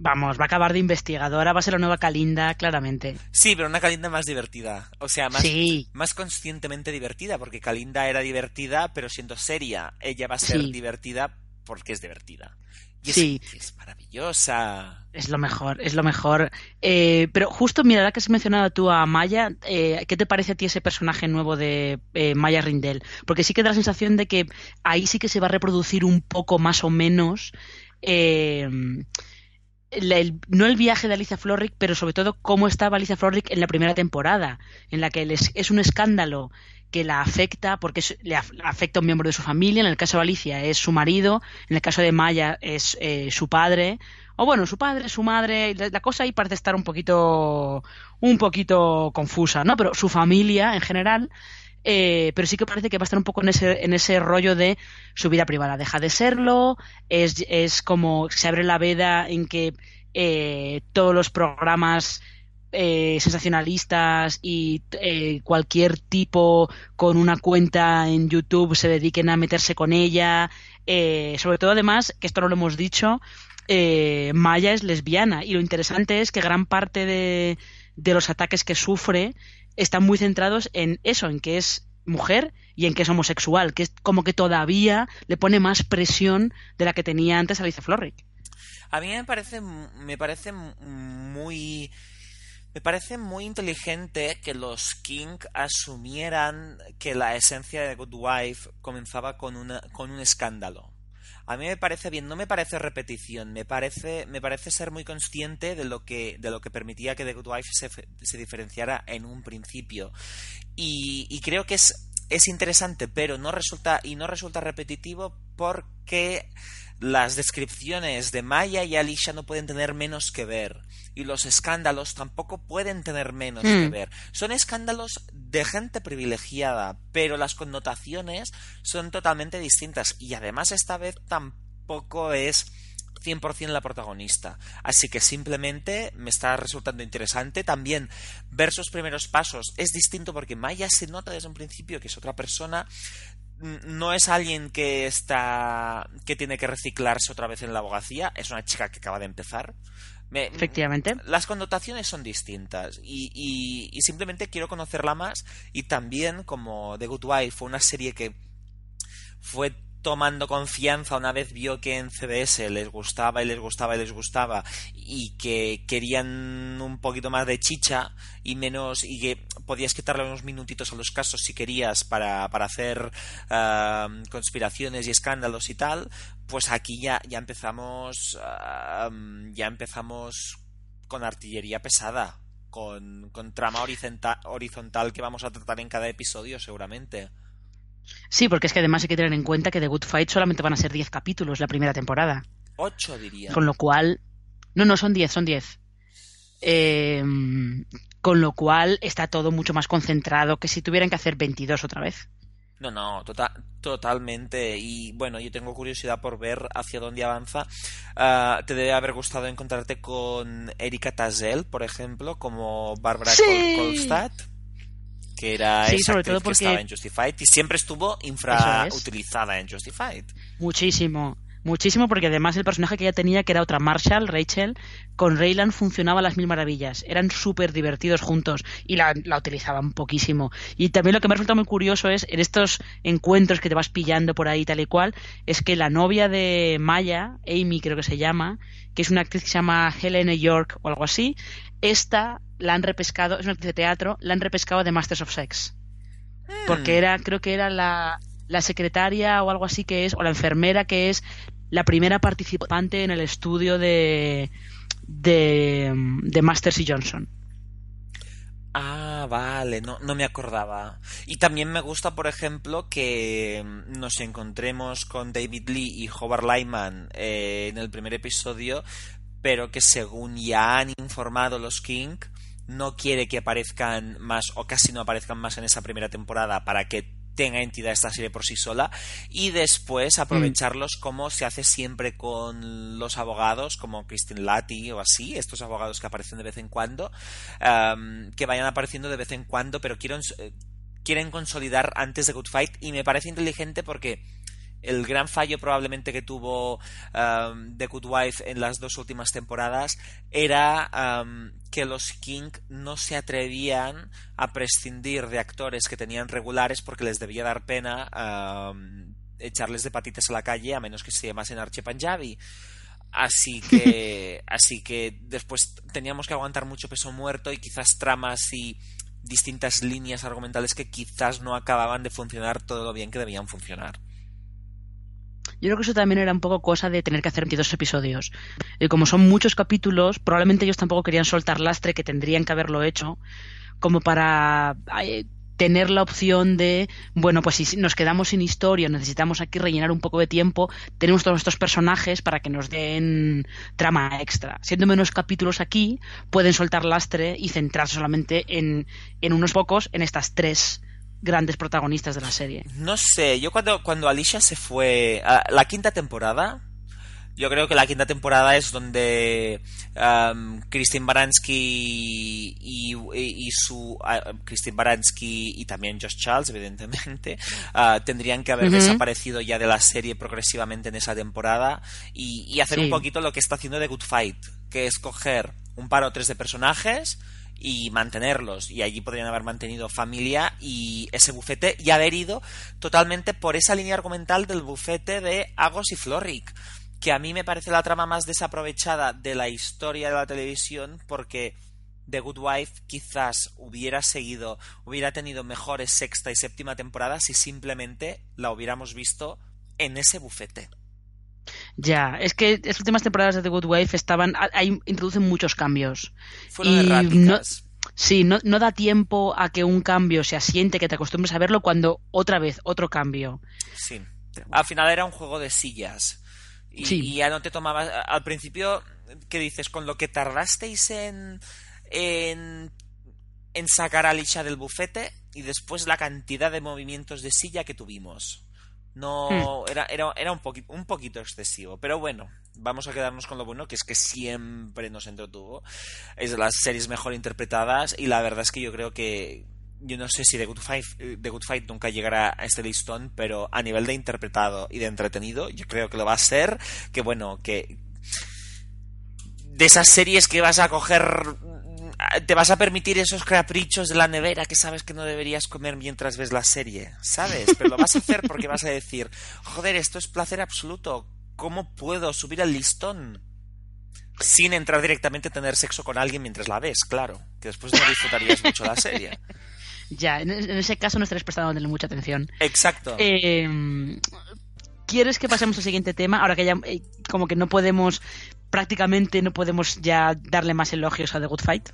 Speaker 2: Vamos, va a acabar de investigadora, va a ser la nueva Calinda, claramente.
Speaker 1: Sí, pero una Kalinda más divertida. O sea, más,
Speaker 2: Sí.
Speaker 1: más conscientemente divertida, porque Kalinda era divertida, pero siendo seria. Ella va a ser
Speaker 2: Sí.
Speaker 1: divertida porque es divertida. Y es,
Speaker 2: Sí.
Speaker 1: es maravillosa.
Speaker 2: Es lo mejor, es lo mejor. Eh, pero justo, mira, ahora que has mencionado tú a Maya, eh, ¿qué te parece a ti ese personaje nuevo de eh, Maya Rindel? Porque sí que da la sensación de que ahí sí que se va a reproducir un poco más o menos. eh, el- el- no el viaje de Alicia Florrick, pero sobre todo cómo estaba Alicia Florrick en la primera temporada, en la que les- es un escándalo que la afecta porque le af- afecta a un miembro de su familia. En el caso de Alicia es su marido, en el caso de Maya es eh, su padre, o bueno, su padre, su madre. La, la cosa ahí parece estar un poquito, un poquito confusa, ¿no? Pero su familia en general. Eh, pero sí que parece que va a estar un poco en ese, en ese rollo de su vida privada. Deja de serlo, es, es como se abre la veda en que eh, todos los programas eh, sensacionalistas y eh, cualquier tipo con una cuenta en YouTube se dediquen a meterse con ella. Eh, sobre todo, además, que esto no lo hemos dicho, Maya es lesbiana y lo interesante es que gran parte de, de los ataques que sufre están muy centrados en eso, en que es mujer y en que es homosexual, que es como que todavía le pone más presión de la que tenía antes Alicia Florrick.
Speaker 1: A mí me parece, me parece muy. Me parece muy inteligente que los King asumieran que la esencia de Good Wife comenzaba con, una, con un escándalo. A mí me parece bien, no me parece repetición, me parece, me parece ser muy consciente de lo que, de lo que permitía que The Good Wife se, se diferenciara en un principio. Y, y creo que es, es interesante, pero no resulta, y no resulta repetitivo porque las descripciones de Maya y Alicia no pueden tener menos que ver. Y los escándalos tampoco pueden tener menos
Speaker 2: Mm.
Speaker 1: que ver. Son escándalos de gente privilegiada, pero las connotaciones son totalmente distintas. Y además esta vez tampoco es 100% la protagonista. Así que simplemente me está resultando interesante. También ver sus primeros pasos es distinto porque Maya se nota desde un principio que es otra persona no es alguien que está que tiene que reciclarse otra vez en la abogacía, es una chica que acaba de empezar. Me,
Speaker 2: Efectivamente.
Speaker 1: Las connotaciones son distintas y, y, y, simplemente quiero conocerla más y también como The Good Wife fue una serie que fue tomando confianza una vez vio que en CBS les gustaba y les gustaba y les gustaba y que querían un poquito más de chicha y menos y que podías quitarle unos minutitos a los casos si querías para, para hacer uh, conspiraciones y escándalos y tal pues aquí ya ya empezamos uh, ya empezamos con artillería pesada con, con trama horizontal, horizontal que vamos a tratar en cada episodio seguramente
Speaker 2: Sí, porque es que además hay que tener en cuenta que The Good Fight solamente van a ser 10 capítulos la primera temporada.
Speaker 1: 8 diría.
Speaker 2: Con lo cual. No, no, son 10, son 10. Eh, con lo cual está todo mucho más concentrado que si tuvieran que hacer 22 otra vez.
Speaker 1: No, no, tota- totalmente. Y bueno, yo tengo curiosidad por ver hacia dónde avanza. Ah, te debe haber gustado encontrarte con Erika Tazel, por ejemplo, como Barbara
Speaker 2: Sí.
Speaker 1: Kol- Kolstad, que era
Speaker 2: Sí,
Speaker 1: esa
Speaker 2: sobre
Speaker 1: que estaba en Justified y siempre estuvo
Speaker 2: Eso es.
Speaker 1: infrautilizada en Justified.
Speaker 2: Muchísimo. Muchísimo, porque además el personaje que ella tenía, que era otra Marshall, Rachel, con Raylan funcionaba a las mil maravillas. Eran súper divertidos juntos y la, la utilizaban poquísimo. Y también lo que me ha resultado muy curioso es, en estos encuentros que te vas pillando por ahí tal y cual, es que la novia de Maya, Amy creo que se llama, que es una actriz que se llama Helena York o algo así, esta la han repescado, es una actriz de teatro, la han repescado de Masters of Sex. Porque era creo que era la, la secretaria o algo así que es o la enfermera que es la primera participante en el estudio de de, de Masters y Johnson.
Speaker 1: Ah, vale, no, no me acordaba. Y también me gusta, por ejemplo, que nos encontremos con David Lee y Howard Lyman eh, en el primer episodio, pero que según ya han informado los King, no quiere que aparezcan más, o casi no aparezcan más en esa primera temporada para que tenga entidad esta serie por sí sola y después aprovecharlos como se hace siempre con los abogados como Christine Lati o así, estos abogados que aparecen de vez en cuando que vayan apareciendo de vez en cuando pero quieren, eh, quieren consolidar antes de Good Fight y me parece inteligente porque el gran fallo probablemente que tuvo um, The Good Wife en las dos últimas temporadas era um, que los King no se atrevían a prescindir de actores que tenían regulares porque les debía dar pena um, echarles de patitas a la calle a menos que se llamasen Archie Punjabi. Así que, así que después teníamos que aguantar mucho peso muerto y quizás tramas y distintas líneas argumentales que quizás no acababan de funcionar todo lo bien que debían funcionar.
Speaker 2: Yo creo que eso también era un poco cosa de tener que hacer 22 episodios. Y como son muchos capítulos, probablemente ellos tampoco querían soltar lastre, que tendrían que haberlo hecho, como para tener la opción de, bueno, pues si nos quedamos sin historia, necesitamos aquí rellenar un poco de tiempo, tenemos todos estos personajes para que nos den trama extra. Siendo menos capítulos aquí, pueden soltar lastre y centrarse solamente en, en unos pocos, en estas tres grandes protagonistas de la serie.
Speaker 1: No sé, yo cuando, cuando Alicia se fue a la quinta temporada, yo creo que la quinta temporada es donde um, Christine Baranski y, y, y su uh, Christine Baranski y también Josh Charles, evidentemente, uh, tendrían que haber desaparecido ya de la serie progresivamente en esa temporada y, y hacer
Speaker 2: Sí.
Speaker 1: un poquito lo que está haciendo The Good Fight, que es coger un par o tres de personajes y mantenerlos. Y allí podrían haber mantenido familia y ese bufete y haber ido totalmente por esa línea argumental del bufete de Agos y Florrick, que a mí me parece la trama más desaprovechada de la historia de la televisión porque The Good Wife quizás hubiera seguido, hubiera tenido mejores sexta y séptima temporada si simplemente la hubiéramos visto en ese bufete.
Speaker 2: Ya, es que las últimas temporadas de The Good Wife estaban, ahí introducen muchos cambios.
Speaker 1: Fueron
Speaker 2: Y
Speaker 1: erráticas.
Speaker 2: Sí, no, no da tiempo a que un cambio se asiente, que te acostumbres a verlo cuando otra vez otro cambio.
Speaker 1: Sí. Al final era un juego de sillas. Y,
Speaker 2: Sí.
Speaker 1: y ya no te tomabas. Al principio, ¿qué dices? Con lo que tardasteis en. en. en sacar a Alicia del bufete y después la cantidad de movimientos de silla que tuvimos. No. Era, era, era un, poqui- un poquito excesivo. Pero bueno, vamos a quedarnos con lo bueno, que es que siempre nos entretuvo. Es de las series mejor interpretadas y la verdad es que yo creo que yo no sé si The Good Fight, eh, The Good Fight nunca llegará a este listón, pero a nivel de interpretado y de entretenido, yo creo que lo va a ser. Que bueno, que de esas series que vas a coger, te vas a permitir esos caprichos de la nevera que sabes que no deberías comer mientras ves la serie, ¿sabes? Pero lo vas a hacer porque vas a decir, joder, esto es placer absoluto. ¿Cómo puedo subir al listón? Sin entrar directamente a tener sexo con alguien mientras la ves, claro. Que después no disfrutarías mucho la serie.
Speaker 2: Ya, en, ese caso no estaréis prestando mucha atención.
Speaker 1: Exacto.
Speaker 2: Eh, ¿Quieres que pasemos al siguiente tema? Ahora que ya eh, como que no podemos, prácticamente no podemos ya darle más elogios a The Good Fight.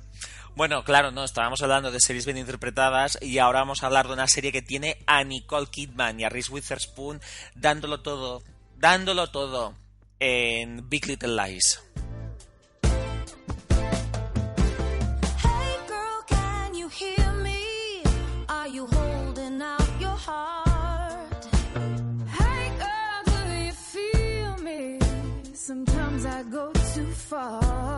Speaker 1: Bueno, claro, no, estábamos hablando de series bien interpretadas y ahora vamos a hablar de una serie que tiene a Nicole Kidman y a Reese Witherspoon dándolo todo, dándolo todo en Big Little Lies.
Speaker 3: Far.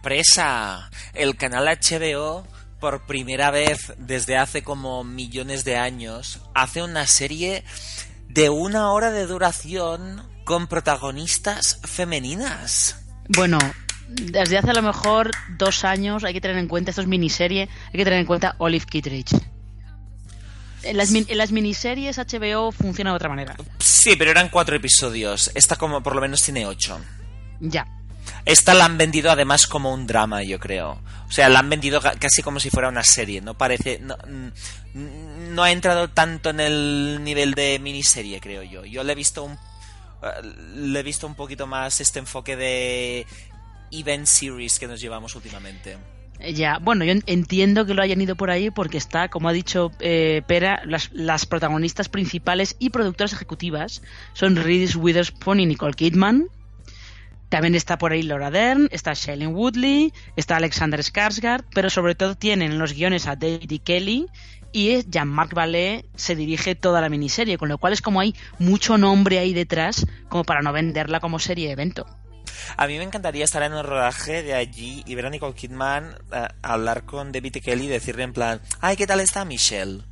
Speaker 1: ¡Sorpresa! El canal HBO, por primera vez desde hace como millones de años, hace una serie de una hora de duración con protagonistas femeninas.
Speaker 2: Bueno, desde hace a lo mejor dos años hay que tener en cuenta, esto es miniserie, hay que tener en cuenta Olive Kittredge. En las, en las miniseries HBO funciona de otra manera.
Speaker 1: Sí, pero eran cuatro episodios. Esta como por lo menos tiene ocho.
Speaker 2: Ya.
Speaker 1: Esta la han vendido además como un drama, yo creo. O sea, la han vendido ca- casi como si fuera una serie. No parece. No, mm, no ha entrado tanto en el nivel de miniserie, creo yo. Yo le he visto un. eh, Le he visto un poquito más este enfoque de event series que nos llevamos últimamente.
Speaker 2: Ya, bueno, yo en- entiendo que lo hayan ido por ahí porque está, como ha dicho eh, Pera, las, las protagonistas principales y productoras ejecutivas son Reese Witherspoon y Nicole Kidman. También está por ahí Laura Dern, está Shailene Woodley, está Alexander Skarsgård, pero sobre todo tienen en los guiones a David E. Kelly y Jean-Marc Vallée se dirige toda la miniserie, con lo cual es como hay mucho nombre ahí detrás como para no venderla como serie de evento.
Speaker 1: A mí me encantaría estar en el rodaje de allí y ver a Nicole Kidman eh, hablar con David E. Kelly y decirle en plan, ay, ¿qué tal está Michelle?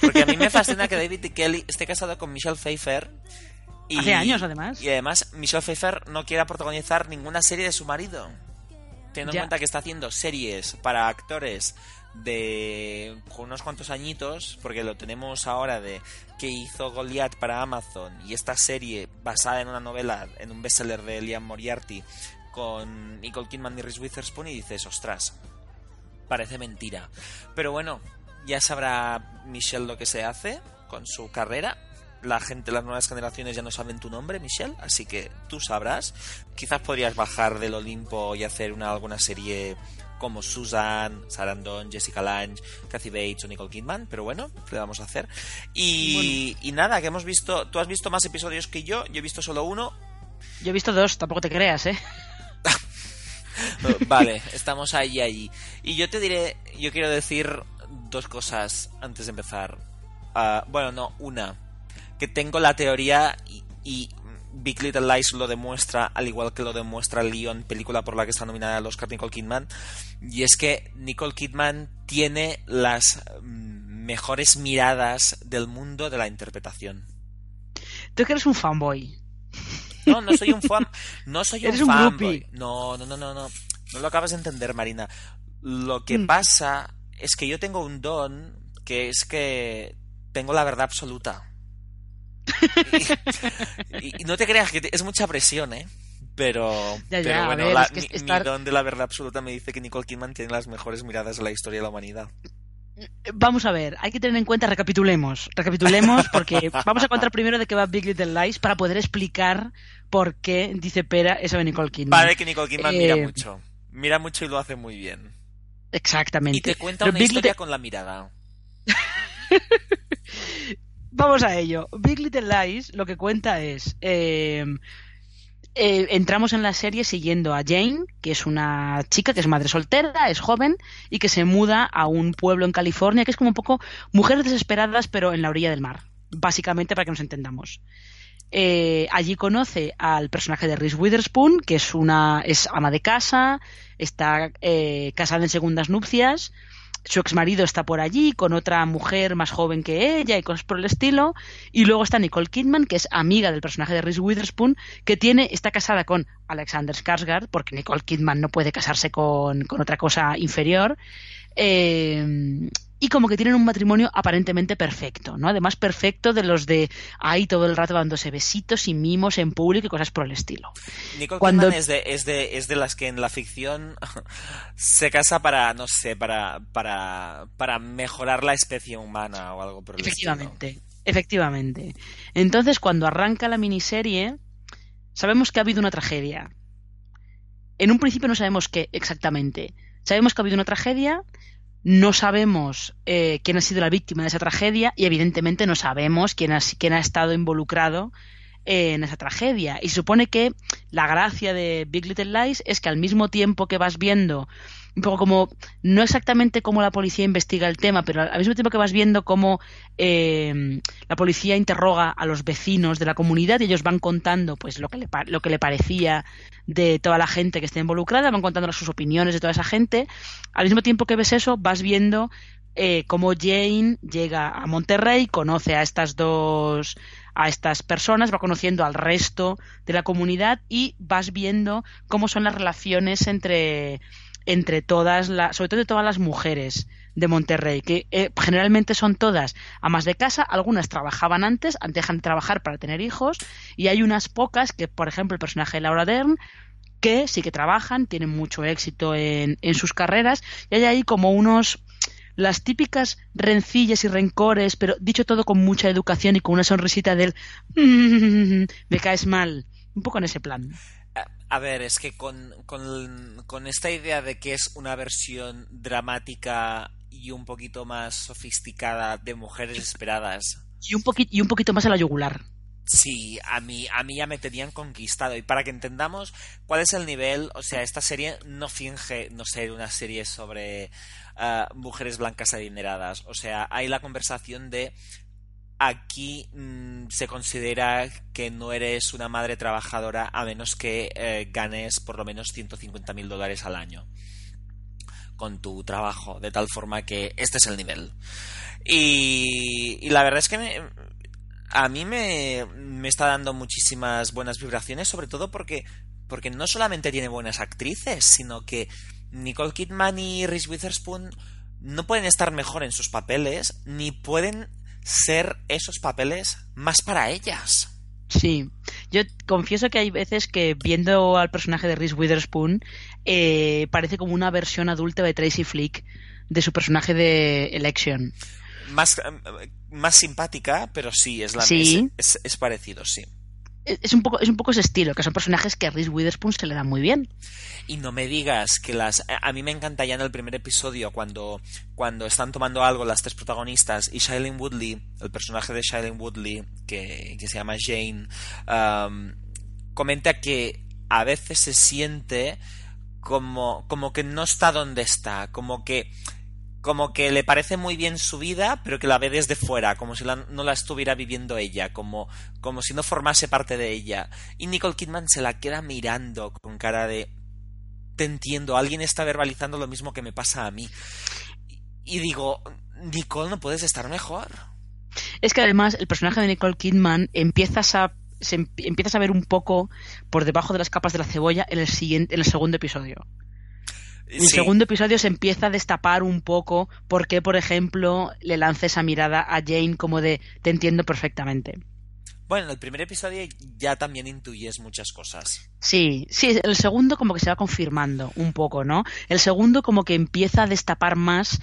Speaker 1: Porque a mí me fascina que David E. Kelly esté casado con Michelle Pfeiffer. Y,
Speaker 2: Hace años, además.
Speaker 1: Y además, Michelle Pfeiffer no quiera protagonizar ninguna serie de su marido. Teniendo
Speaker 2: Ya.
Speaker 1: en cuenta que está haciendo series para actores de unos cuantos añitos, porque lo tenemos ahora de que hizo Goliath para Amazon y esta serie basada en una novela, en un bestseller de Liam Moriarty con Nicole Kidman y Reese Witherspoon y dices, ostras, parece mentira. Pero bueno, ya sabrá Michelle lo que se hace con su carrera. La gente, las nuevas generaciones ya no saben tu nombre, Michelle, así que tú sabrás. Quizás podrías bajar del Olimpo y hacer una, alguna serie como Susan, Sarandon, Jessica Lange, Kathy Bates o Nicole Kidman, pero bueno, le vamos a hacer. Y, y nada, que hemos visto, tú has visto más episodios que yo, yo he visto solo uno,
Speaker 2: Yo he visto dos, tampoco te creas, ¿eh?
Speaker 1: Vale, estamos ahí, ahí. Y yo te diré, yo quiero decir dos cosas antes de empezar. Ah, bueno, no, una. Que tengo la teoría y, y Big Little Lies lo demuestra, al igual que lo demuestra Leon, película por la que está nominada al Oscar Nicole Kidman. Y es que Nicole Kidman tiene las mm, mejores miradas del mundo de la interpretación.
Speaker 2: Tú que eres un fanboy.
Speaker 1: No, no soy un fan. No soy un
Speaker 2: Eres un
Speaker 1: fanboy. No, no, no, no, no. No lo acabas de entender, Marina. Lo que
Speaker 2: Mm.
Speaker 1: pasa es que yo tengo un don que es que tengo la verdad absoluta. Y, y no te creas que te- es mucha presión, ¿eh? Pero,
Speaker 2: Ya, ya,
Speaker 1: pero bueno,
Speaker 2: ver,
Speaker 1: la-
Speaker 2: es que
Speaker 1: mi,
Speaker 2: estar-
Speaker 1: mi don de la verdad absoluta me dice que Nicole Kidman tiene las mejores miradas de la historia de la humanidad.
Speaker 2: Vamos a ver, hay que tener en cuenta, recapitulemos, recapitulemos porque vamos a contar primero de qué va Big Little Lies para poder explicar por qué dice Pera eso de Nicole Kidman.
Speaker 1: Vale que Nicole Kidman mira
Speaker 2: Eh,
Speaker 1: mucho. Mira mucho y lo hace muy bien.
Speaker 2: Exactamente.
Speaker 1: Y te cuenta
Speaker 2: Pero
Speaker 1: una
Speaker 2: Big
Speaker 1: historia
Speaker 2: Little-
Speaker 1: con la mirada.
Speaker 2: Vamos a ello. Big Little Lies lo que cuenta es... eh, eh, entramos en la serie siguiendo a Jane, que es una chica que es madre soltera, es joven y que se muda a un pueblo en California que es como un poco mujeres desesperadas pero en la orilla del mar, básicamente para que nos entendamos. Eh, allí conoce al personaje de Reese Witherspoon, que es una es ama de casa, está eh, casada en segundas nupcias su exmarido está por allí con otra mujer más joven que ella y cosas por el estilo. Y luego está Nicole Kidman, que es amiga del personaje de Reese Witherspoon, que tiene, está casada con Alexander Skarsgård, porque Nicole Kidman no puede casarse con, con otra cosa inferior. Eh, y como que tienen un matrimonio aparentemente perfecto, ¿no? Además perfecto de los de ahí todo el rato dándose besitos y mimos en público y cosas por el estilo.
Speaker 1: Nicole
Speaker 2: Cuando-
Speaker 1: Kidman es de, es, de, es de las que en la ficción se casa para, no sé, para, para, para mejorar la especie humana o algo por el estilo.
Speaker 2: Efectivamente, efectivamente. Entonces, cuando arranca la miniserie, sabemos que ha habido una tragedia. En un principio no sabemos qué exactamente. Sabemos que ha habido una tragedia, no sabemos eh, quién ha sido la víctima de esa tragedia y evidentemente no sabemos quién ha, quién ha estado involucrado eh, en esa tragedia. Y supone que la gracia de Big Little Lies es que al mismo tiempo que vas viendo un poco como, no exactamente cómo la policía investiga el tema, pero al mismo tiempo que vas viendo cómo eh, la policía interroga a los vecinos de la comunidad y ellos van contando pues lo que, le, lo que le parecía de toda la gente que está involucrada, van contando sus opiniones de toda esa gente. Al mismo tiempo que ves eso, vas viendo eh, cómo Jane llega a Monterrey, conoce a estas dos a estas personas, va conociendo al resto de la comunidad y vas viendo cómo son las relaciones entre entre todas las, sobre todo de todas las mujeres de Monterrey, que eh, generalmente son todas amas de casa, algunas trabajaban antes, dejan de trabajar para tener hijos, y hay unas pocas que, por ejemplo, el personaje de Laura Dern, que sí que trabajan, tienen mucho éxito en, en sus carreras, y hay ahí como unos las típicas rencillas y rencores, pero dicho todo con mucha educación y con una sonrisita del me caes mal, un poco en ese plan.
Speaker 1: A- ver, es que con, con, con esta idea de que es una versión dramática y un poquito más sofisticada de mujeres desesperadas,
Speaker 2: Y un, poqui- y un poquito más a la yugular.
Speaker 1: Sí, a mí, a mí ya me tenían conquistado. Y para que entendamos cuál es el nivel, o sea, esta serie no finge no ser una serie sobre ah, mujeres blancas adineradas. O sea, hay la conversación de aquí mm, se considera que no eres una madre trabajadora a menos que eh, ganes por lo menos 150 mil dólares al año con tu trabajo, de tal forma que este es el nivel. Y, la verdad es que me- a mí me, me está dando muchísimas buenas vibraciones, sobre todo porque, porque no solamente tiene buenas actrices, sino que Nicole Kidman y Reese Witherspoon no pueden estar mejor en sus papeles, ni pueden ser esos papeles más para ellas.
Speaker 2: Sí, yo confieso que hay veces que viendo al personaje de Reese Witherspoon eh, parece como una versión adulta de Tracy Flick de su personaje de Election.
Speaker 1: Más, eh, más simpática, pero sí, es, la,
Speaker 2: Sí.
Speaker 1: es, es- es parecido, sí.
Speaker 2: Es un poco, es un poco ese estilo, que son personajes que a Reese Witherspoon se le dan muy bien.
Speaker 1: Y no me digas que las... A mí me encanta ya en el primer episodio cuando, cuando están tomando algo las tres protagonistas y Shailene Woodley, el personaje de Shailene Woodley, que, que se llama Jane, um, comenta que a veces se siente como, como que no está donde está, como que como que le parece muy bien su vida, pero que la ve desde fuera, como si no la estuviera viviendo ella, como, como si no formase parte de ella. Y Nicole Kidman se la queda mirando con cara de te entiendo, alguien está verbalizando lo mismo que me pasa a mí. Y, digo, Nicole, no puedes estar mejor.
Speaker 2: Es que además el personaje de Nicole Kidman empiezas a em- empiezas a ver un poco por debajo de las capas de la cebolla en el siguiente en el segundo episodio. El
Speaker 1: Sí.
Speaker 2: segundo episodio se empieza a destapar un poco por qué, por ejemplo, le lanza esa mirada a Jane como de te entiendo perfectamente.
Speaker 1: Bueno, en el primer episodio ya también intuyes muchas cosas.
Speaker 2: Sí, sí, el segundo como que se va confirmando un poco, ¿no? El segundo como que empieza a destapar más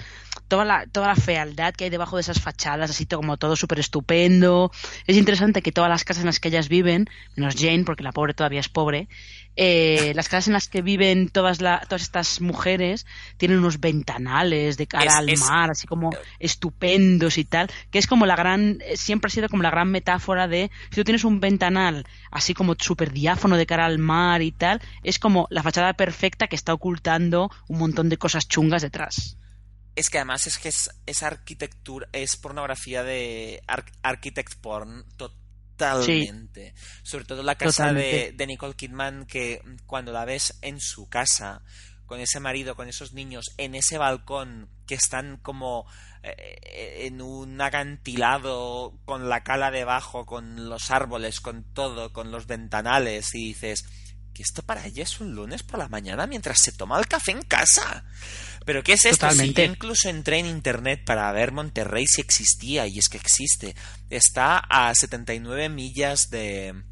Speaker 2: toda la, toda la fealdad que hay debajo de esas fachadas, así como todo súper estupendo. Es interesante que todas las casas en las que ellas viven, menos Jane, porque la pobre todavía es pobre, eh, las casas en las que viven todas, la, todas estas mujeres tienen unos ventanales de cara
Speaker 1: Es-
Speaker 2: al
Speaker 1: es-
Speaker 2: mar, así como estupendos y tal, que es como la gran, eh, siempre ha sido como la gran metáfora de, si tú tienes un ventanal así como súper diáfono de cara al mar y tal, es como la fachada perfecta que está ocultando un montón de cosas chungas detrás.
Speaker 1: Es que además es que es, es arquitectura, es pornografía de ar- architect porn totalmente. Sobre todo la casa de, Nicole Kidman que cuando la ves en su casa con ese marido, con esos niños, en ese balcón que están como eh, en un acantilado, con la cala debajo, con los árboles, con todo, con los ventanales, y dices que esto para ella es un lunes por la mañana mientras se toma el café en casa. Pero ¿qué es esto?
Speaker 2: Totalmente.
Speaker 1: Si yo incluso entré en internet para ver Monterrey si existía, y es que existe. Está a 79 millas de,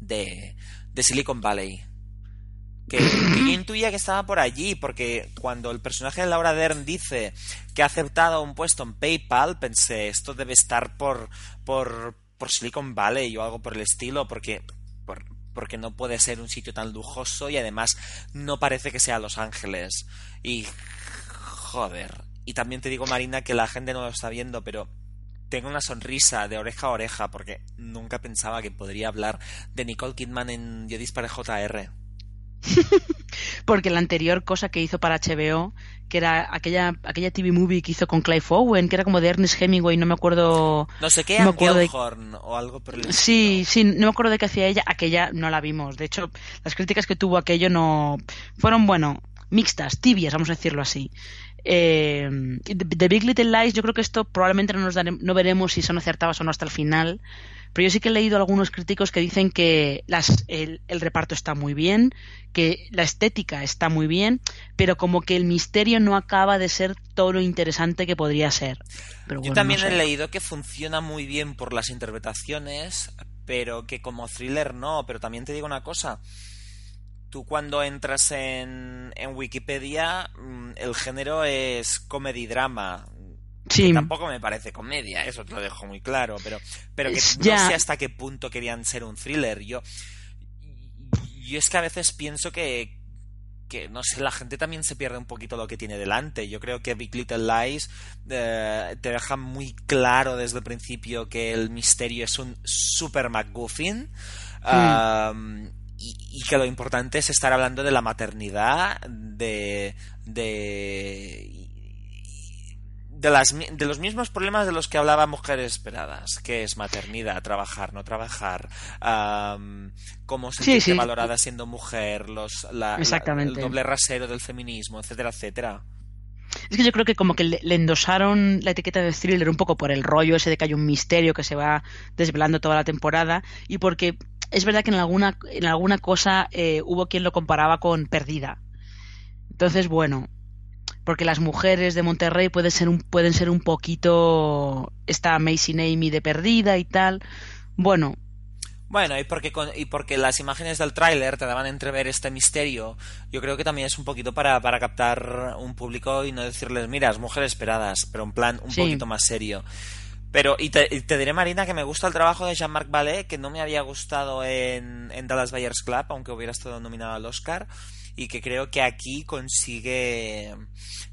Speaker 1: de, de Silicon Valley. Que, que yo intuía que estaba por allí, porque cuando el personaje de Laura Dern dice que ha aceptado un puesto en PayPal, pensé, esto debe estar por, por, por Silicon Valley o algo por el estilo, porque, por- porque no puede ser un sitio tan lujoso y además no parece que sea Los Ángeles. Y joder. Y también te digo, Marina, que la gente no lo está viendo, pero tengo una sonrisa de oreja a oreja porque nunca pensaba que podría hablar de Nicole Kidman en Yo disparé JR.
Speaker 2: Porque la anterior cosa que hizo para HBO, que era aquella, aquella TV movie que hizo con Clive Owen, que era como de Ernest Hemingway, no me acuerdo.
Speaker 1: No sé qué,
Speaker 2: No me acuerdo de-
Speaker 1: o algo por el
Speaker 2: Sí, sí, no me acuerdo de qué hacía ella, aquella no la vimos. De hecho, las críticas que tuvo aquello no fueron, bueno, mixtas, tibias, vamos a decirlo así. Eh, The Big Little Lies, yo creo que esto probablemente no nos dare- no veremos si son acertadas o no hasta el final. Pero yo sí que he leído algunos críticos que dicen que las, el, el reparto está muy bien, que la estética está muy bien, pero como que el misterio no acaba de ser todo lo interesante que podría ser. Pero
Speaker 1: Yo también
Speaker 2: no sé.
Speaker 1: he leído que funciona muy bien por las interpretaciones, pero que como thriller no. Pero también te digo una cosa. Tú cuando entras en, en Wikipedia, mm, el género es comedy-drama.
Speaker 2: Sí.
Speaker 1: Que tampoco me parece comedia, eso te lo dejo muy claro, pero, pero que no sé hasta qué punto querían ser un thriller. Yo, yo es que a veces pienso que, que, no sé, la gente también se pierde un poquito lo que tiene delante. Yo creo que Big Little Lies eh, te deja muy claro desde el principio que el misterio es un super MacGuffin. um, y, y que lo importante es estar hablando de la maternidad, de. de. De, las, de los mismos problemas de los que hablaba Mujeres Esperadas, que es maternidad, trabajar, no trabajar, am, cómo sentirse
Speaker 2: sí.
Speaker 1: valorada siendo mujer, los, la- el doble rasero del feminismo, etcétera, etcétera.
Speaker 2: Es que yo creo que como que le, le endosaron la etiqueta de thriller un poco por el rollo ese de que hay un misterio que se va desvelando toda la temporada y porque es verdad que en alguna, en alguna cosa eh, hubo quien lo comparaba con Perdida. Entonces, bueno, porque las mujeres de Monterrey pueden ser un, pueden ser un poquito esta Amazing Amy de Perdida y tal. Bueno,
Speaker 1: Bueno, y porque, con- y porque las imágenes del tráiler te daban a entrever este misterio, yo creo que también es un poquito para, para captar un público y no decirles, mira, es mujeres esperadas, pero en plan un
Speaker 2: Sí.
Speaker 1: poquito más serio. Pero, y te, y te diré, Marina, que me gusta el trabajo de Jean-Marc Ballet, que no me había gustado en, en Dallas Buyers Club, aunque hubiera estado nominado al Oscar, y que creo que aquí consigue,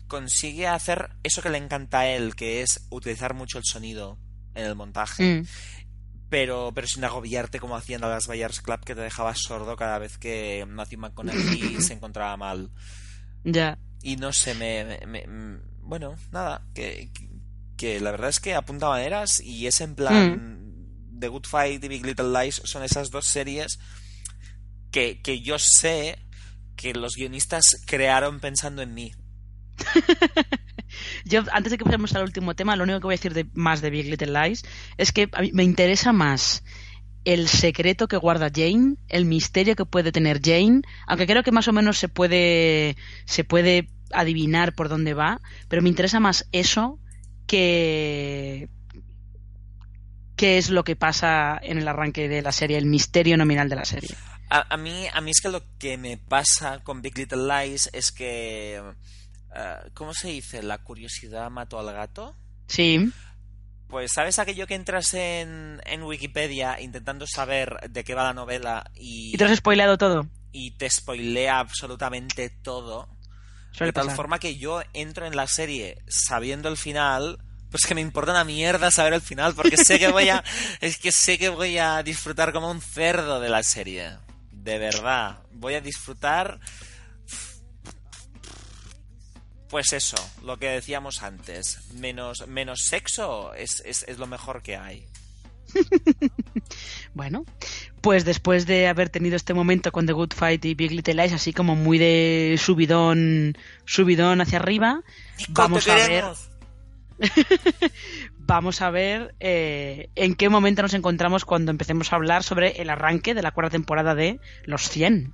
Speaker 1: consigue hacer eso que le encanta a él, que es utilizar mucho el sonido en el montaje
Speaker 2: mm,
Speaker 1: pero, pero sin agobiarte como hacían a las Bayers Club que te dejaba sordo cada vez que Matthew McConaughey se encontraba mal.
Speaker 2: ya.
Speaker 1: Y no sé, me, me- me- mm, bueno, nada, que, que- la verdad es que apunta maneras y es en plan The Good Fight y Big Little Lies son esas dos series que, que yo sé que los guionistas crearon pensando en mí.
Speaker 2: Yo, antes de que pasemos al último tema, lo único que voy a decir de, más de Big Little Lies es que a me interesa más el secreto que guarda Jane, el misterio que puede tener Jane, aunque creo que más o menos se puede, se puede adivinar por dónde va, pero me interesa más eso que qué es lo que pasa en el arranque de la serie, el misterio nominal de la serie.
Speaker 1: A, a mí, a mí es que lo que me pasa con Big Little Lies es que... eh, ¿Cómo se dice? ¿La curiosidad mató al gato?
Speaker 2: Sí,
Speaker 1: Pues sabes aquello que entras en, en Wikipedia intentando saber de qué va la novela y,
Speaker 2: y te has spoileado todo.
Speaker 1: y te spoilea absolutamente todo.
Speaker 2: Suele
Speaker 1: de tal
Speaker 2: pasar.
Speaker 1: forma que yo entro en la serie sabiendo el final, pues que me importa una mierda saber el final, porque sé que voy a, es que sé que voy a disfrutar como un cerdo de la serie. De verdad. Voy a disfrutar. Pues eso, lo que decíamos antes. Menos, menos sexo es, es, es lo mejor que hay.
Speaker 2: Bueno, pues después de haber tenido este momento con The Good Fight y Big Little Lies, así como muy de subidón, subidón hacia arriba, vamos a ver, vamos a ver eh, en qué momento nos encontramos cuando empecemos a hablar sobre el arranque de la cuarta temporada de Los 100.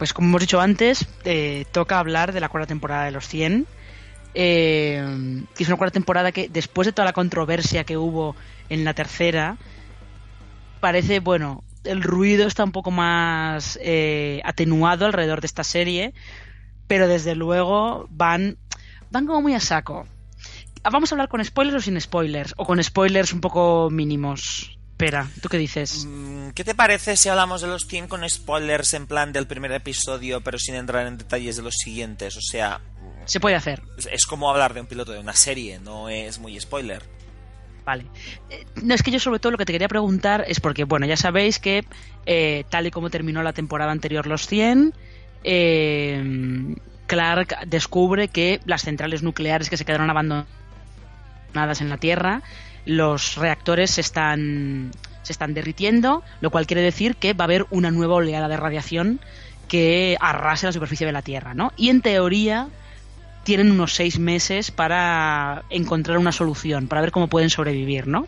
Speaker 2: Pues como hemos dicho antes, eh, toca hablar de la cuarta temporada de los 100. eh, que es una cuarta temporada que después de toda la controversia que hubo en la tercera, parece, bueno, el ruido está un poco más eh, atenuado alrededor de esta serie, pero desde luego van, van como muy a saco. Vamos a hablar con spoilers o sin spoilers, o con spoilers un poco mínimos. Espera, ¿tú qué dices?
Speaker 1: Mm, ¿Qué te parece si hablamos de los 100 con spoilers en plan del primer episodio, pero sin entrar en detalles de los siguientes? O sea,
Speaker 2: Se puede hacer.
Speaker 1: es- es como hablar de un piloto de una serie, no es muy spoiler.
Speaker 2: Vale. Eh, No, es que yo sobre todo lo que te quería preguntar es porque, bueno, ya sabéis que eh, tal y como terminó la temporada anterior los 100, eh, Clark descubre que las centrales nucleares que se quedaron abandonadas en la Tierra, los reactores se están, se están derritiendo, lo cual quiere decir que va a haber una nueva oleada de radiación que arrase la superficie de la Tierra, ¿no? Y en teoría tienen unos seis meses para encontrar una solución, para ver cómo pueden sobrevivir, ¿no?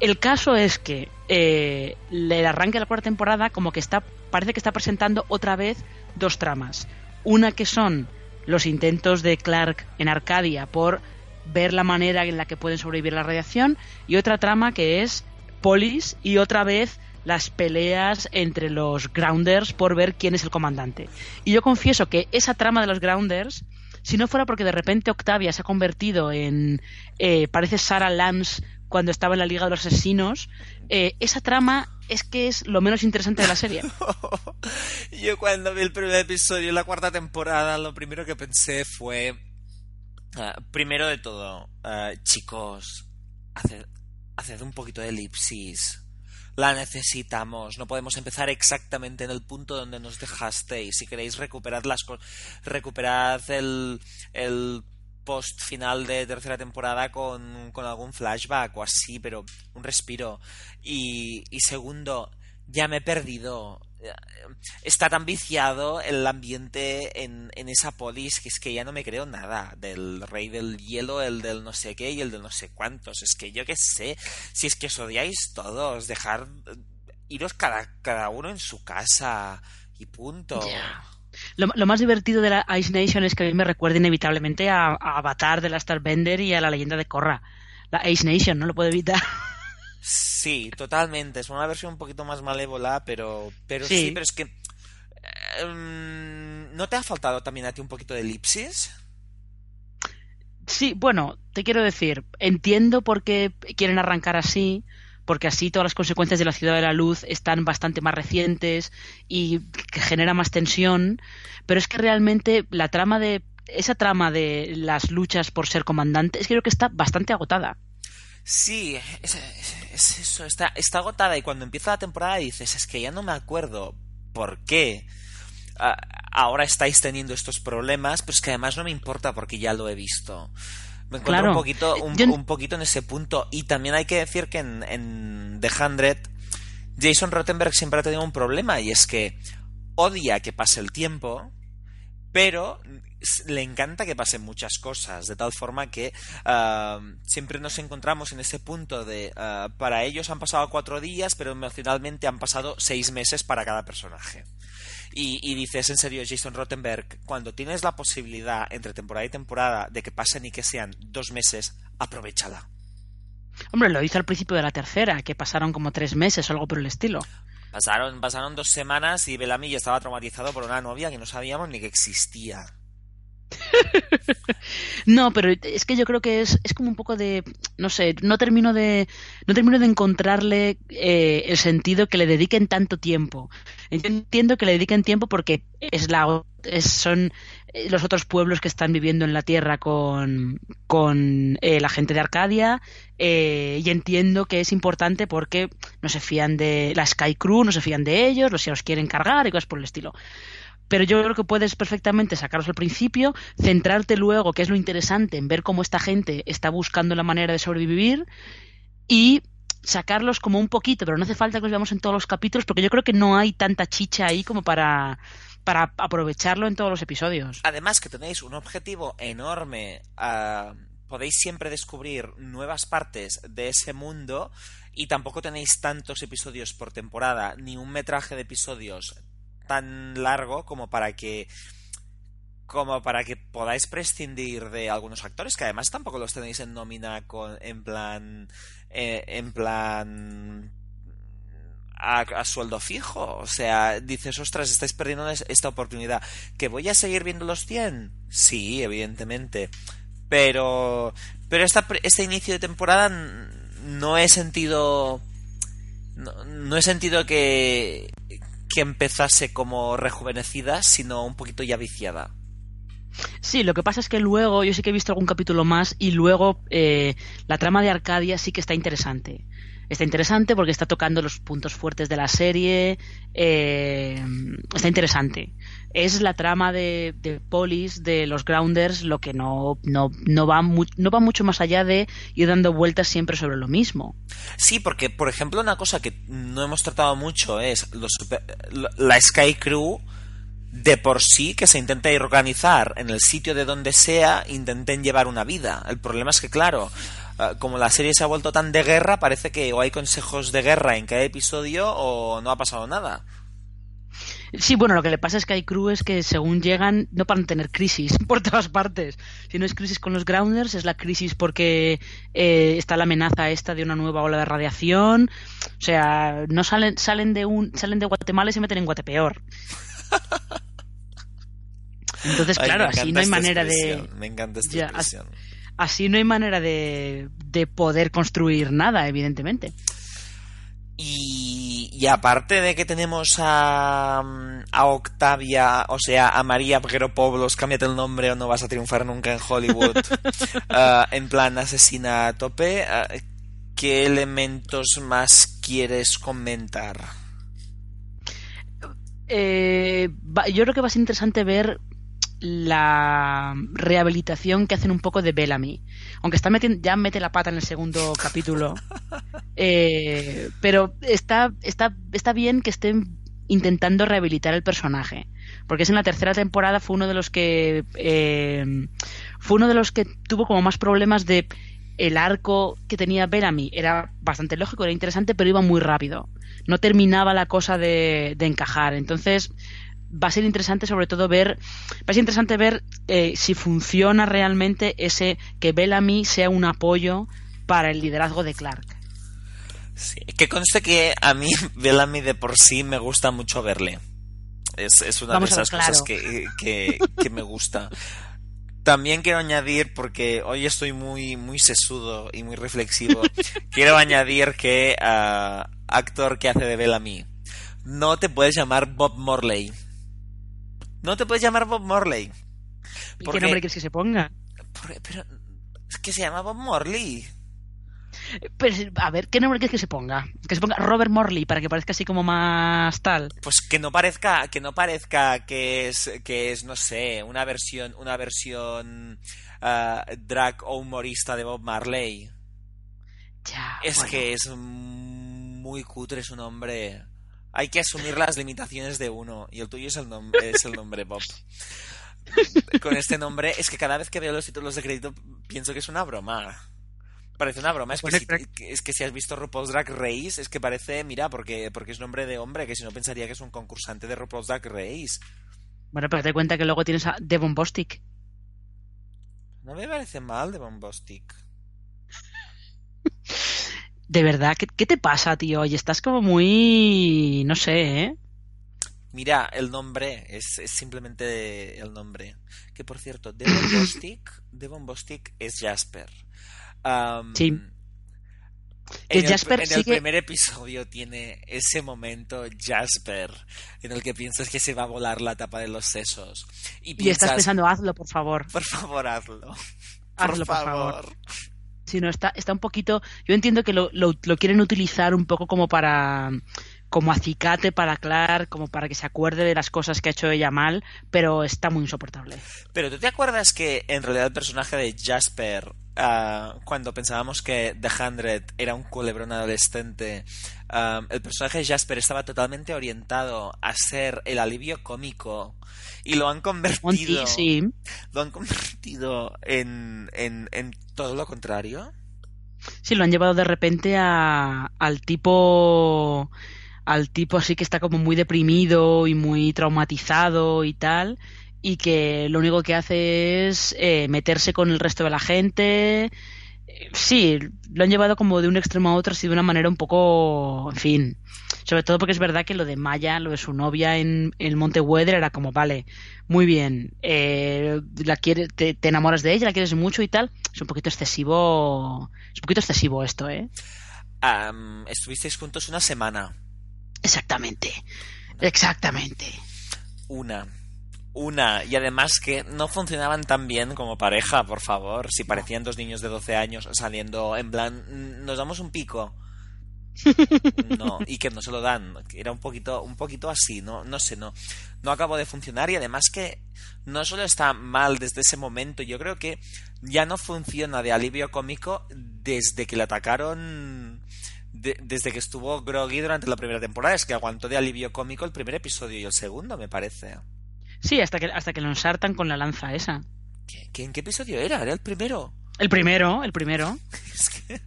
Speaker 2: El caso es que eh, el arranque de la cuarta temporada como que está parece que está presentando otra vez dos tramas. Una que son los intentos de Clark en Arcadia por ver la manera en la que pueden sobrevivir la radiación y otra trama que es Polis y otra vez las peleas entre los Grounders por ver quién es el comandante. Y yo confieso que esa trama de los Grounders, si no fuera porque de repente Octavia se ha convertido en, eh, parece Sarah Lance cuando estaba en la Liga de los Asesinos, eh, esa trama es que es lo menos interesante de la serie.
Speaker 1: Yo cuando vi el primer episodio la cuarta temporada, lo primero que pensé fue... ah, primero de todo, ah, chicos, haced, un poquito de elipsis. La necesitamos. No podemos empezar exactamente en el punto donde nos dejasteis. Si queréis recuperar las recuperad el, el post final de tercera temporada con, con algún flashback o así, pero un respiro. Y, y segundo, ya me he perdido. Está tan viciado el ambiente en, en esa polis que es que ya no me creo nada. Del rey del hielo, el del no sé qué y el del no sé cuántos. Es que yo qué sé. Si es que os odiáis todos, dejar. iros cada, cada uno en su casa y punto.
Speaker 2: Lo más divertido de la Ice Nation es que a mí me recuerda inevitablemente a, a Avatar de la Starbender y a la leyenda de Korra. La Ice Nation, no lo puedo evitar.
Speaker 1: Sí, totalmente. Es una versión un poquito más malévola, pero, pero sí.
Speaker 2: Sí.
Speaker 1: pero es que. em, ¿No te ha faltado también a ti un poquito de elipsis?
Speaker 2: Sí, bueno, te quiero decir, entiendo por qué quieren arrancar así, porque así todas las consecuencias de la ciudad de la luz están bastante más recientes y que genera más tensión, pero es que realmente la trama de esa trama de las luchas por ser comandante es que creo que está bastante agotada.
Speaker 1: Sí, es, es- es eso, está, está agotada y cuando empieza la temporada dices, es que ya no me acuerdo por qué ah, ahora estáis teniendo estos problemas, pero es que además no me importa porque ya lo he visto. Me encuentro
Speaker 2: Claro.
Speaker 1: un, poquito, un,
Speaker 2: Yo-
Speaker 1: un poquito en ese punto y también hay que decir que en, en The Hundred Jason Rottenberg siempre ha tenido un problema y es que odia que pase el tiempo, pero le encanta que pasen muchas cosas, de tal forma que ah, siempre nos encontramos en ese punto de ah, para ellos han pasado cuatro días, pero emocionalmente han pasado seis meses para cada personaje. Y, y dices, en serio, Jason Rottenberg, cuando tienes la posibilidad entre temporada y temporada de que pasen y que sean dos meses, aprovechala.
Speaker 2: Hombre, lo hizo al principio de la tercera, que pasaron como tres meses o algo por el estilo.
Speaker 1: Pasaron, pasaron dos semanas y Bellamy ya estaba traumatizado por una novia que no sabíamos ni que existía.
Speaker 2: No, pero es que yo creo que es, es como un poco de, no sé, no termino de, no termino de encontrarle eh, el sentido que le dediquen tanto tiempo. Yo entiendo que le dediquen tiempo porque es la, son eh, los otros pueblos que están viviendo en la tierra con, con eh, la gente de Arcadia eh, y entiendo que es importante porque no se fían de la Sky Crew, no se fían de ellos, los, se los quieren cargar y cosas por el estilo pero yo creo que puedes perfectamente sacarlos al principio, centrarte luego, que es lo interesante, en ver cómo esta gente está buscando la manera de sobrevivir y sacarlos como un poquito, pero no hace falta que los veamos en todos los capítulos, porque yo creo que no hay tanta chicha ahí como para, para aprovecharlo en todos los episodios.
Speaker 1: Además que tenéis un objetivo enorme, ah, podéis siempre descubrir nuevas partes de ese mundo y tampoco tenéis tantos episodios por temporada, ni un metraje de episodios tan largo como para que como para que podáis prescindir de algunos actores que además tampoco los tenéis en nómina con en plan eh, en plan a, sueldo fijo. O sea, dices, ostras, estáis perdiendo es- esta oportunidad. ¿Que voy a seguir viendo los 100? Sí, evidentemente. Pero, pero esta, este inicio de temporada no he sentido, no he sentido que, que empezase como rejuvenecida, sino un poquito ya viciada.
Speaker 2: Sí, lo que pasa es que luego, yo sí que he visto algún capítulo más y luego eh, la trama de Arcadia sí que está interesante. Está interesante porque está tocando los puntos fuertes de la serie. eh, está interesante. Es la trama de, de Polis, de los Grounders, lo que no, no, no, va no va mucho más allá de ir dando vueltas siempre sobre lo mismo.
Speaker 1: Sí, porque, por ejemplo, una cosa que no hemos tratado mucho es los super- la Sky Crew de por sí que se intenta ir organizar en el sitio de donde sea, intenten llevar una vida. El problema es que, claro, como la serie se ha vuelto tan de guerra, parece que o hay consejos de guerra en cada episodio o no ha pasado nada.
Speaker 2: Sí, bueno, lo que le pasa a Sky Crew es que según llegan no paran de tener crisis por todas partes. Si no es crisis con los Grounders, es la crisis porque eh, está la amenaza esta de una nueva ola de radiación. O sea, no salen salen de un salen de Guatemala y se meten en Guatepeor. Entonces, claro, así no hay manera de
Speaker 1: Me encanta esta
Speaker 2: Ya,
Speaker 1: expresión.
Speaker 2: Así no hay manera de, de poder construir nada, evidentemente.
Speaker 1: Y, y aparte de que tenemos a, a Octavia, o sea, a María Pogros, cámbiate el nombre o no vas a triunfar nunca en Hollywood, ah, en plan asesina a tope, ah, ¿qué elementos más quieres comentar?
Speaker 2: Eh, yo creo que va a ser interesante ver la rehabilitación que hacen un poco de Bellamy. Aunque está metiendo, ya mete la pata en el segundo capítulo. Eh, pero está, está, está bien que estén intentando rehabilitar el personaje. Porque es en la tercera temporada fue uno de los que eh, fue uno de los que tuvo como más problemas de el arco que tenía Bellamy era bastante lógico, era interesante, pero iba muy rápido. No terminaba la cosa de, de encajar. Entonces, va a ser interesante sobre todo ver va a ser interesante ver eh, si funciona realmente ese que Bellamy sea un apoyo para el liderazgo de Clark
Speaker 1: Sí, que conste que a mí Bellamy de por sí me gusta mucho verle. Es, es una
Speaker 2: Vamos
Speaker 1: de
Speaker 2: ver,
Speaker 1: esas cosas que, que me gusta. También quiero añadir, porque hoy estoy muy, muy sesudo y muy reflexivo, quiero añadir que ah, actor que hace de Bellamy, no te puedes llamar Bob Morley. No te puedes llamar Bob Morley.
Speaker 2: ¿Y
Speaker 1: Porque-
Speaker 2: ¿Qué nombre quieres que se ponga?
Speaker 1: Porque- pero es que se llama Bob Morley.
Speaker 2: Pues, a ver, ¿qué nombre quieres que se ponga? Que se ponga Robert Morley para que parezca así como más tal.
Speaker 1: Pues que no parezca, que no parezca que es, que es, no sé, una versión, una versión ah, drag o humorista de Bob Marley.
Speaker 2: Ya,
Speaker 1: Es
Speaker 2: bueno.
Speaker 1: que es muy cutre su nombre. Hay que asumir las limitaciones de uno. Y el tuyo es el, nom- es el nombre Bob. Con este nombre, es que cada vez que veo los títulos de crédito pienso que es una broma. Parece una broma. Es que, si, es que si has visto RuPaul's Drag Race, es que parece, mira, porque, porque es nombre de hombre, que si no pensaría que es un concursante de RuPaul's Drag Race.
Speaker 2: Bueno, pero te cuenta que luego tienes a Devon Bostick.
Speaker 1: No me parece mal de Bombostic.
Speaker 2: De verdad, ¿qué, qué te pasa, tío? Oye, estás como muy... no sé, ¿eh?
Speaker 1: Mira, el nombre es, es simplemente el nombre. Que por cierto, Devon Bostick, Devon Bostick es Jasper.
Speaker 2: Sí.
Speaker 1: En,
Speaker 2: Que
Speaker 1: el,
Speaker 2: Jasper
Speaker 1: en el primer episodio tiene ese momento Jasper en el que piensas que se va a volar la tapa de los sesos. Y
Speaker 2: Y
Speaker 1: piensas,
Speaker 2: estás pensando, hazlo, por favor.
Speaker 1: por favor, hazlo.
Speaker 2: Hazlo,
Speaker 1: por
Speaker 2: por favor.
Speaker 1: favor.
Speaker 2: Si no, está, está un poquito... Yo entiendo que lo, lo, lo quieren utilizar un poco como para... como acicate para Clark, como para que se acuerde de las cosas que ha hecho ella mal, pero está muy insoportable.
Speaker 1: Pero ¿tú te acuerdas que en realidad el personaje de Jasper, ah, cuando pensábamos que The Hundred era un culebrón adolescente, ah, el personaje de Jasper estaba totalmente orientado a ser el alivio cómico y lo han convertido,
Speaker 2: sí.
Speaker 1: lo han convertido en, en, en todo lo contrario?
Speaker 2: Sí, lo han llevado de repente a, al tipo al tipo así que está como muy deprimido y muy traumatizado y tal y que lo único que hace es eh, meterse con el resto de la gente. Sí lo han llevado como de un extremo a otro así de una manera un poco en fin. Sobre todo porque es verdad que lo de Maya lo de su novia en el Monte Weather era como vale muy bien eh, la quieres te, te enamoras de ella la quieres mucho y tal es un poquito excesivo es un poquito excesivo esto eh
Speaker 1: estuvisteis juntos una semana.
Speaker 2: Exactamente exactamente
Speaker 1: Una. Una. Y además que no funcionaban tan bien como pareja, por favor. Si parecían dos niños de 12 años saliendo en plan, "Mm, nos damos un pico. No, y que no se lo dan. Era un poquito, un poquito así, no, no sé, no, no acabó de funcionar y además que no solo está mal desde ese momento, yo creo que ya no funciona de alivio cómico desde que le atacaron, de- desde que estuvo groggy durante la primera temporada. Es que aguantó de alivio cómico el primer episodio y el segundo, me parece.
Speaker 2: sí hasta que hasta que lo ensartan con la lanza esa
Speaker 1: ¿Qué, qué- en qué episodio era? Era el primero.
Speaker 2: el primero el primero
Speaker 1: Es que-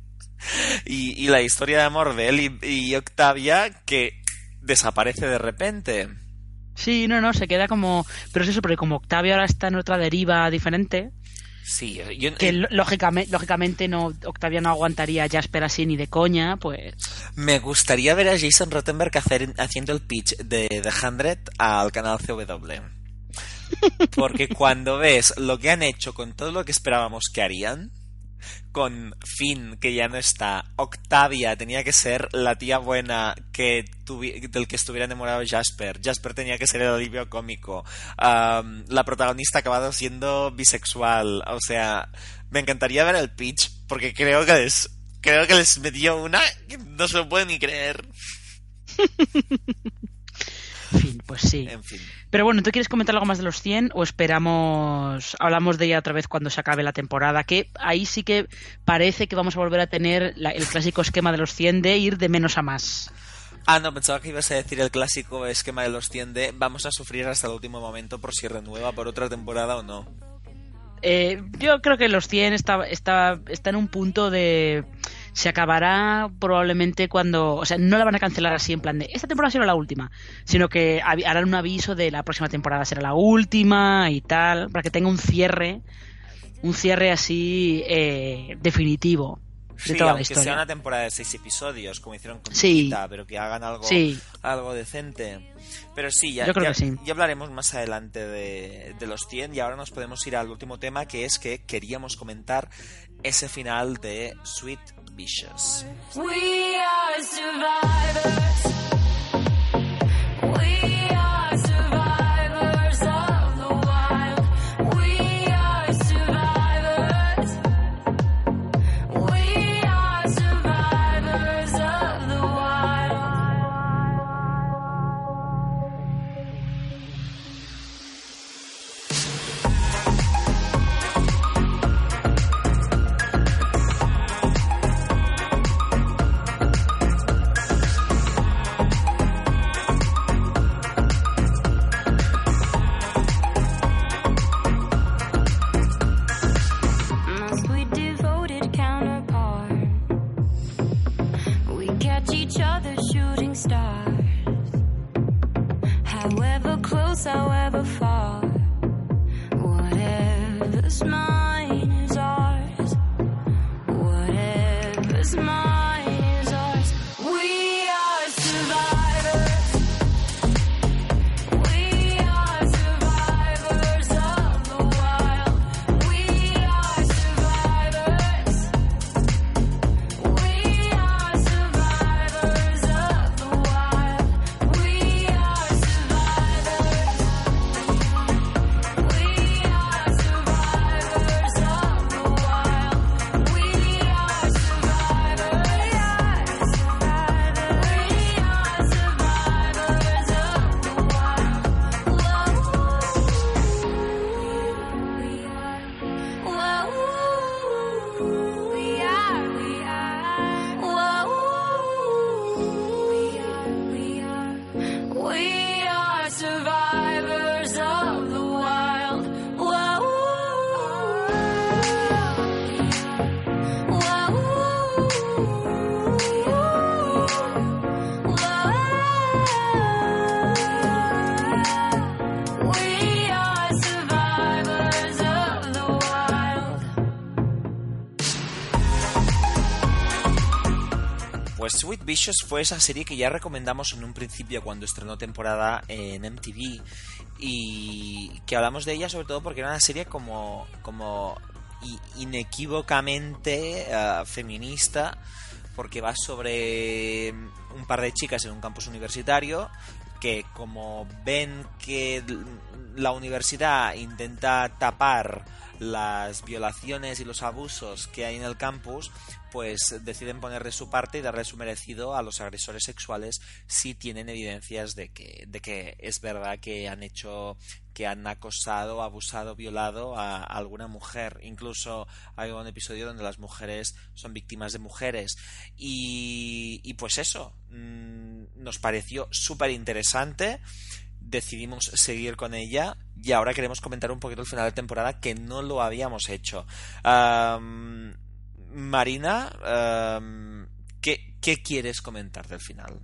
Speaker 1: y, y la historia de amor de él y, y Octavia que desaparece de repente.
Speaker 2: sí no no se queda como pero es eso porque como Octavio ahora está en otra deriva diferente
Speaker 1: Sí, yo,
Speaker 2: que lógicamente, lógicamente no Octavia no aguantaría a Jasper así ni de coña, pues
Speaker 1: me gustaría ver a Jason Rottenberg hacer, haciendo el pitch de The Hundred al canal CW. Porque cuando ves lo que han hecho con todo lo que esperábamos que harían, con Finn, que ya no está, Octavia tenía que ser la tía buena que del que estuviera enamorado Jasper, Jasper tenía que ser el alivio cómico, la protagonista ha acabado siendo bisexual, o sea, me encantaría ver el pitch, porque creo que les, creo que les metió una que no se lo puede ni creer.
Speaker 2: en fin, pues sí.
Speaker 1: En fin.
Speaker 2: Pero bueno, ¿tú quieres comentar algo más de los 100 o esperamos, hablamos de ella otra vez cuando se acabe la temporada? Que ahí sí que parece que vamos a volver a tener la- el clásico esquema de los 100 de ir de menos a más.
Speaker 1: Ah, no, pensaba que ibas a decir el clásico esquema de los 100 de vamos a sufrir hasta el último momento por si renueva por otra temporada o no.
Speaker 2: Eh, yo creo que los 100 está, está, está en un punto de... Se acabará probablemente cuando... O sea, no la van a cancelar así en plan de... Esta temporada será la última. Sino que harán un aviso de la próxima temporada será la última y tal. Para que tenga un cierre. Un cierre así eh, definitivo.
Speaker 1: Sí,
Speaker 2: toda la
Speaker 1: aunque
Speaker 2: historia.
Speaker 1: sea una temporada de seis episodios, como hicieron con
Speaker 2: Sí.
Speaker 1: Chiquita, pero que hagan algo,
Speaker 2: Sí.
Speaker 1: algo decente. Pero sí, ya,
Speaker 2: Yo creo
Speaker 1: ya-
Speaker 2: que sí.
Speaker 1: ya hablaremos más adelante de, de los 100 y ahora nos podemos ir al último tema, que es que queríamos comentar ese final de Sweet Vicious.
Speaker 3: We are survivors.
Speaker 1: Fue esa serie que ya recomendamos en un principio cuando estrenó temporada en MTV y que hablamos de ella sobre todo porque era una serie como, como inequívocamente eh, feminista porque va sobre un par de chicas en un campus universitario que como ven que la universidad intenta tapar las violaciones y los abusos que hay en el campus, pues deciden poner de su parte y darle su merecido a los agresores sexuales si tienen evidencias de que, de que es verdad que han hecho que han acosado, abusado, violado a alguna mujer. Incluso hay un episodio donde las mujeres son víctimas de mujeres. Y, y pues eso, mm, nos pareció súper interesante. Decidimos seguir con ella y ahora queremos comentar un poquito el final de temporada que no lo habíamos hecho. Marina, am, ¿qué, ¿qué quieres comentar del final?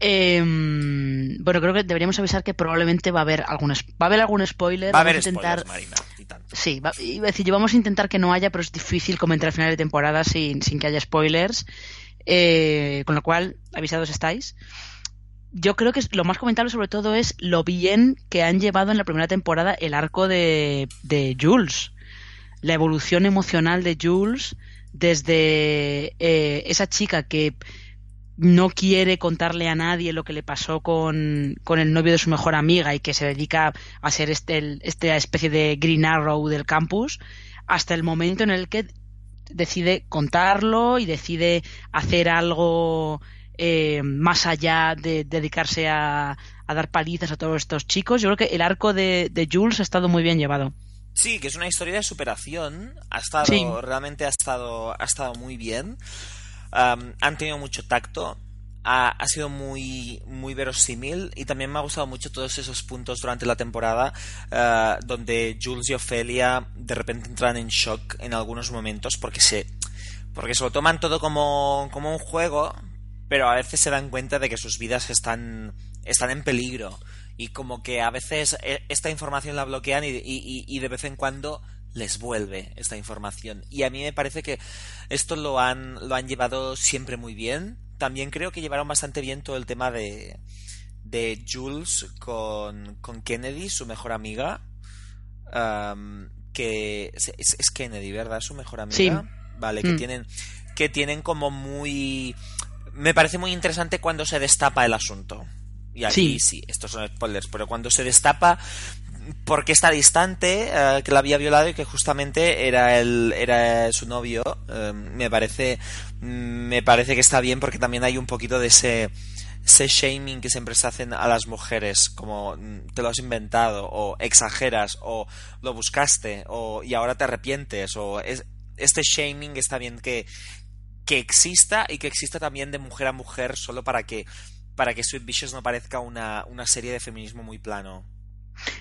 Speaker 2: Em, bueno, creo que deberíamos avisar que probablemente va a haber algún, va a haber algún spoiler.
Speaker 1: Va a haber
Speaker 2: intentar...
Speaker 1: spoilers, Marina, y tanto.
Speaker 2: Sí, va- iba a decir, vamos a intentar que no haya, pero es difícil comentar el final de temporada sin, sin que haya spoilers. Eh, con lo cual, avisados estáis. Yo creo que lo más comentable sobre todo es lo bien que han llevado en la primera temporada el arco de, de Jules. La evolución emocional de Jules desde eh, esa chica que no quiere contarle a nadie lo que le pasó con, con el novio de su mejor amiga y que se dedica a ser este, esta especie de Green Arrow del campus, hasta el momento en el que decide contarlo y decide hacer algo eh, más allá de dedicarse a, a dar palizas a todos estos chicos. Yo creo que el arco de, de Jules ha estado muy bien llevado.
Speaker 1: Sí, que es una historia de superación. Ha estado,
Speaker 2: Sí.
Speaker 1: realmente ha estado, ha estado muy bien. Han tenido mucho tacto. Ha, ha sido muy, muy verosímil y también me ha gustado mucho todos esos puntos durante la temporada eh, donde Jules y Ophelia de repente entran en shock en algunos momentos porque se, porque se lo toman todo como, como un juego, pero a veces se dan cuenta de que sus vidas están, están en peligro y como que a veces eh, esta información la bloquean y, y- y- de vez en cuando les vuelve esta información. Y a mí me parece que esto lo han, lo han llevado siempre muy bien. También creo que llevaron bastante bien todo el tema de, de Jules con, con Kennedy, su mejor amiga. Am, que es, es Kennedy, ¿verdad? Su mejor amiga.
Speaker 2: Sí.
Speaker 1: Vale, que
Speaker 2: Mm.
Speaker 1: tienen que tienen como muy me parece muy interesante cuando se destapa el asunto. Y aquí sí,
Speaker 2: Sí.
Speaker 1: estos son spoilers, pero cuando se destapa porque está distante, eh, que la había violado y que justamente era el era su novio, eh, me parece me parece que está bien porque también hay un poquito de ese ese shaming que siempre se hacen a las mujeres, como mm, te lo has inventado, o exageras, o lo buscaste, o y ahora te arrepientes, o es, este shaming está bien que, que exista y que exista también de mujer a mujer solo para que para que Sweet Vicious no parezca una, una serie de feminismo muy plano.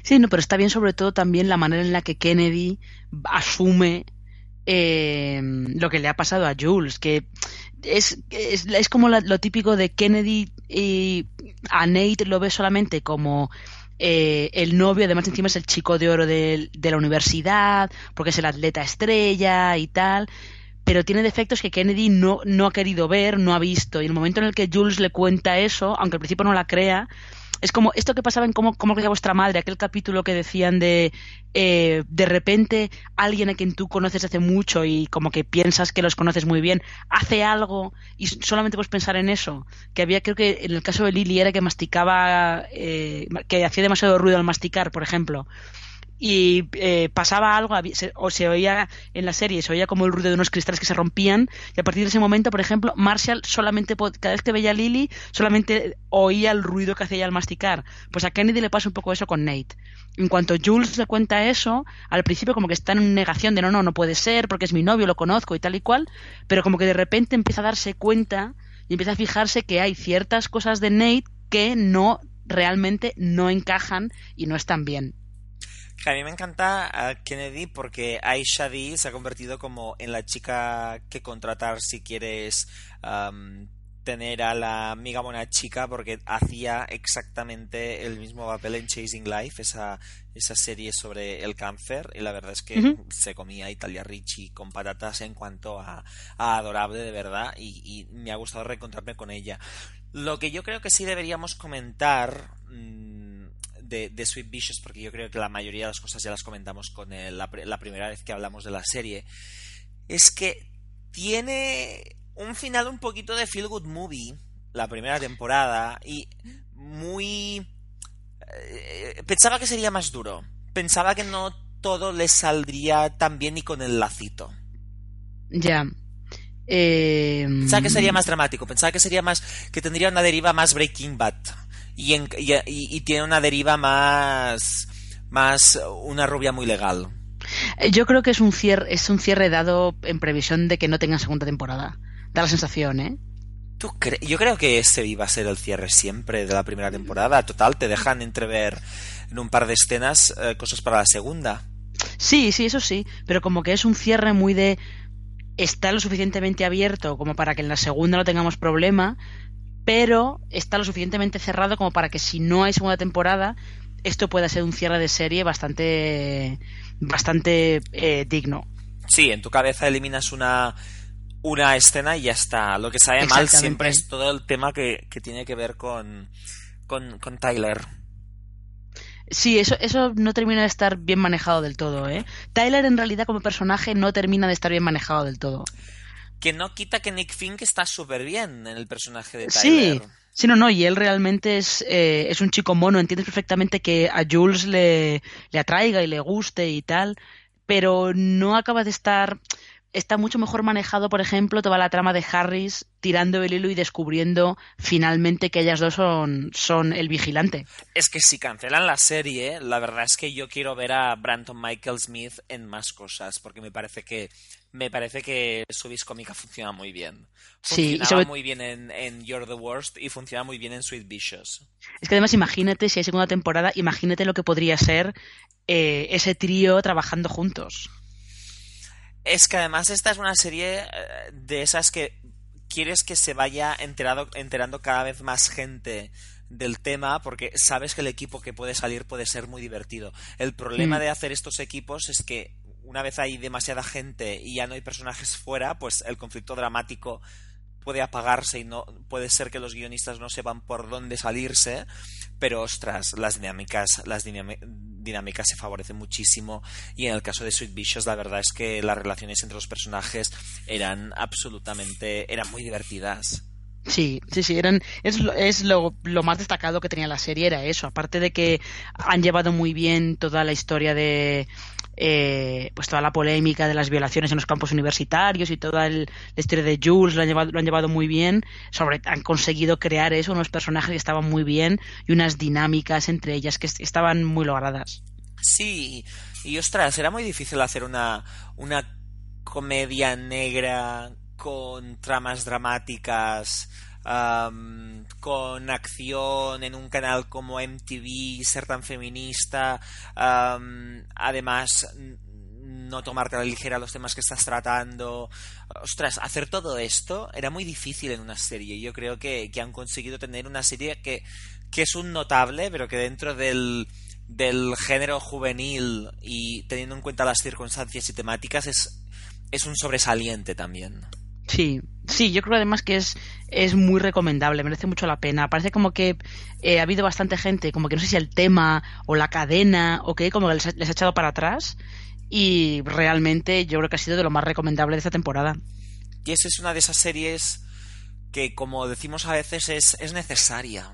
Speaker 2: Sí, no, pero está bien sobre todo también la manera en la que Kennedy asume eh, lo que le ha pasado a Jules, que es, es, es como la- lo típico de Kennedy y a Nate lo ve solamente como eh, el novio, además encima es el chico de oro de, de la universidad, porque es el atleta estrella y tal, pero tiene defectos que Kennedy no, no ha querido ver, no ha visto, y en el momento en el que Jules le cuenta eso, aunque al principio no la crea, es como esto que pasaba en cómo, cómo creía vuestra madre, aquel capítulo que decían de eh, de repente alguien a quien tú conoces hace mucho y como que piensas que los conoces muy bien, hace algo y solamente puedes pensar en eso. Que había, creo que en el caso de Lily era que masticaba, eh, que hacía demasiado ruido al masticar, por ejemplo. Y eh, pasaba algo, o se oía en la serie, se oía como el ruido de unos cristales que se rompían, y a partir de ese momento, por ejemplo, Marshall solamente, cada vez que veía a Lily, solamente oía el ruido que hacía ella al masticar. Pues a Kennedy le pasa un poco eso con Nate. En cuanto Jules le cuenta eso, al principio como que está en negación de no, no, no puede ser, porque es mi novio, lo conozco y tal y cual, pero como que de repente empieza a darse cuenta y empieza a fijarse que hay ciertas cosas de Nate que no realmente no encajan y no están bien.
Speaker 1: A mí me encanta a Kennedy porque Aisha D se ha convertido como en la chica que contratar si quieres am, tener a la amiga buena chica porque hacía exactamente el mismo papel en Chasing Life, esa, esa serie sobre el cáncer, y la verdad es que se comía Italia Ricci con patatas en cuanto a, a adorable de verdad y, y me ha gustado reencontrarme con ella. Lo que yo creo que sí deberíamos comentar mm, de, de Sweet Vicious, porque yo creo que la mayoría de las cosas ya las comentamos con el- la, pr- la primera vez que hablamos de la serie, es que tiene un final un poquito de Feel Good Movie, la primera temporada, y muy... eh, pensaba que sería más duro. Pensaba que no todo le saldría tan bien ni con el lacito.
Speaker 2: Ya. Eh,
Speaker 1: Pensaba que sería más dramático, pensaba que sería más. que tendría una deriva más Breaking Bad. Y, en- y, tiene una deriva más. más una rubia muy legal.
Speaker 2: Eh, Yo creo que es un cierre, es un cierre dado en previsión de que no tengan segunda temporada. Da la sensación, ¿eh?
Speaker 1: ¿Tú cre- Yo creo que ese iba a ser el cierre siempre de la primera temporada. Total, te dejan entrever en un par de escenas eh, cosas para la segunda.
Speaker 2: Sí, sí, eso sí, pero como que es un cierre muy de está lo suficientemente abierto como para que en la segunda no tengamos problema, pero está lo suficientemente cerrado como para que si no hay segunda temporada esto pueda ser un cierre de serie bastante bastante eh, digno.
Speaker 1: Sí, en tu cabeza eliminas una, una escena y ya está. Lo que sabe mal siempre es todo el tema que, que tiene que ver con, con, con Tyler.
Speaker 2: Sí, eso, eso no termina de estar bien manejado del todo, ¿eh? Tyler en realidad como personaje no termina de estar bien manejado del todo.
Speaker 1: Que no quita que Nick Fink está súper bien en el personaje de
Speaker 2: Sí,
Speaker 1: Tyler.
Speaker 2: sí, no, no, y él realmente es, eh, es un chico mono, entiendes perfectamente que a Jules le, le atraiga y le guste y tal, pero no acaba de estar, está mucho mejor manejado, por ejemplo, toda la trama de Harris tirando el hilo y descubriendo finalmente que ellas dos son, son el vigilante.
Speaker 1: Es que si cancelan la serie, la verdad es que yo quiero ver a Brandon Michael Smith en más cosas, porque me parece que me parece que su cómica funciona muy bien.
Speaker 2: Sí, y
Speaker 1: Funcionaba
Speaker 2: sobre-
Speaker 1: muy bien en, en You're the Worst y funciona muy bien en Sweet Vicious.
Speaker 2: Es que además imagínate, si hay segunda temporada, imagínate lo que podría ser eh, ese trío trabajando juntos.
Speaker 1: Es que además esta es una serie eh, de esas que quieres que se vaya enterado, enterando cada vez más gente del tema porque sabes que el equipo que puede salir puede ser muy divertido. El problema
Speaker 2: Mm.
Speaker 1: de hacer estos equipos es que una vez hay demasiada gente y ya no hay personajes fuera, pues el conflicto dramático puede apagarse y no puede ser que los guionistas no sepan por dónde salirse, pero ostras, las dinámicas, las dinámicas se favorecen muchísimo y en el caso de Sweet Vicious la verdad es que las relaciones entre los personajes eran absolutamente eran muy divertidas.
Speaker 2: Sí, sí, sí, eran, es, es lo, lo más destacado que tenía la serie, era eso, aparte de que han llevado muy bien toda la historia de, eh, pues toda la polémica de las violaciones en los campos universitarios y toda el- la historia de Jules lo han llevado, lo han llevado muy bien, sobre, han conseguido crear eso, unos personajes que estaban muy bien y unas dinámicas entre ellas que est- estaban muy logradas.
Speaker 1: Sí, y ostras, era muy difícil hacer una, una comedia negra con tramas dramáticas, am, con acción en un canal como MTV, ser tan feminista, am, además no tomarte a la ligera los temas que estás tratando. Ostras, hacer todo esto era muy difícil en una serie. Yo creo que, que han conseguido tener una serie que, que es un notable, pero que dentro del, del género juvenil y teniendo en cuenta las circunstancias y temáticas es, es un sobresaliente también.
Speaker 2: Sí, sí, yo creo además que es, es muy recomendable, merece mucho la pena. Parece como que eh, ha habido bastante gente, como que no sé si el tema o la cadena o qué, como que les ha, les ha echado para atrás. Y realmente yo creo que ha sido de lo más recomendable de esta temporada.
Speaker 1: Y esa es una de esas series que, como decimos a veces, es, es necesaria.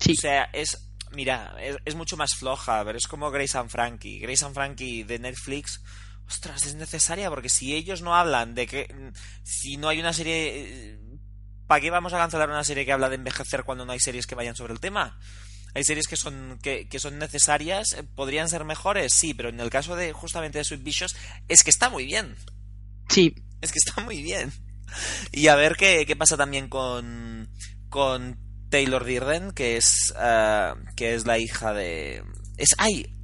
Speaker 2: Sí,
Speaker 1: O sea, es. Mira, es, es mucho más floja, pero es como Grace and Frankie. Grace and Frankie de Netflix. Ostras, es necesaria porque si ellos no hablan de que. Si no hay una serie. ¿Para qué vamos a cancelar una serie que habla de envejecer cuando no hay series que vayan sobre el tema? Hay series que son, que, que son necesarias, eh, podrían ser mejores, sí, pero en el caso de justamente de Sweet Vicious, es que está muy bien.
Speaker 2: sí,
Speaker 1: Es que está muy bien. Y a ver qué, qué pasa también con, con Taylor Dirden, que es, eh, que es la hija de... Es, ay,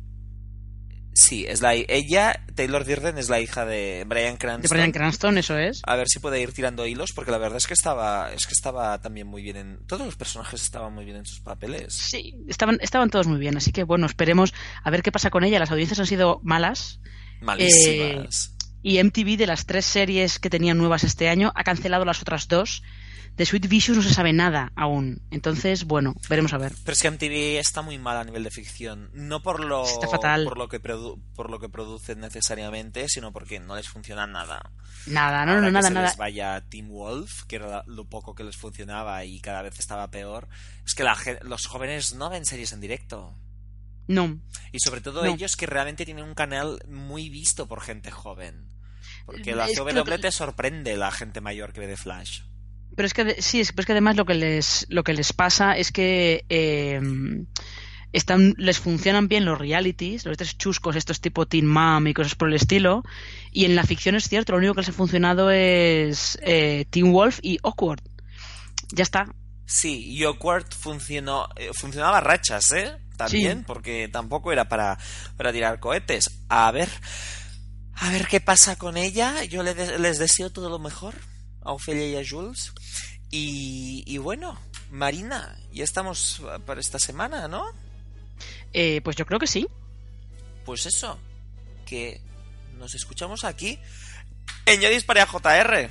Speaker 1: sí, es la ella, Taylor Dirden es la hija de Brian
Speaker 2: de
Speaker 1: Cranston.
Speaker 2: Brian Cranston, eso es.
Speaker 1: A ver si puede ir tirando hilos, porque la verdad es que estaba, es que estaba también muy bien en, todos los personajes estaban muy bien en sus papeles.
Speaker 2: Sí, estaban, estaban todos muy bien, así que bueno, esperemos a ver qué pasa con ella. Las audiencias han sido malas
Speaker 1: Malísimas.
Speaker 2: y MTV de las tres series que tenían nuevas este año ha cancelado las otras dos. De Sweet Vicious no se sabe nada aún. Entonces, bueno, veremos a ver.
Speaker 1: Pero es que MTV está muy mal a nivel de ficción. No por lo,
Speaker 2: Está fatal.
Speaker 1: Por, lo que produ- por lo que producen necesariamente, sino porque no les funciona nada.
Speaker 2: Nada, no,
Speaker 1: Ahora
Speaker 2: no,
Speaker 1: que
Speaker 2: nada,
Speaker 1: se
Speaker 2: nada.
Speaker 1: les vaya Team Wolf, que era lo poco que les funcionaba y cada vez estaba peor. Es que la los jóvenes no ven series en directo.
Speaker 2: No.
Speaker 1: Y sobre todo
Speaker 2: No.
Speaker 1: ellos que realmente tienen un canal muy visto por gente joven. Porque la CW te sorprende la gente mayor que ve de Flash.
Speaker 2: Pero es que sí, es, pero es que además lo que les lo que les pasa es que eh, están les funcionan bien los realities, los tres chuscos estos tipo Teen Mom y cosas por el estilo, y en la ficción es cierto, lo único que les ha funcionado es eh, Teen Wolf y Awkward. Ya está.
Speaker 1: Sí, y Awkward funcionó, eh, funcionaba a rachas, ¿eh? También,
Speaker 2: Sí.
Speaker 1: porque tampoco era para, para tirar cohetes. A ver, a ver qué pasa con ella. Yo le de- les deseo todo lo mejor a Ofelia y a Jules. Y, y bueno, Marina, ya estamos para esta semana, ¿no?
Speaker 2: Eh, pues yo creo que sí.
Speaker 1: Pues eso, que nos escuchamos aquí en Yo Disparé a JR.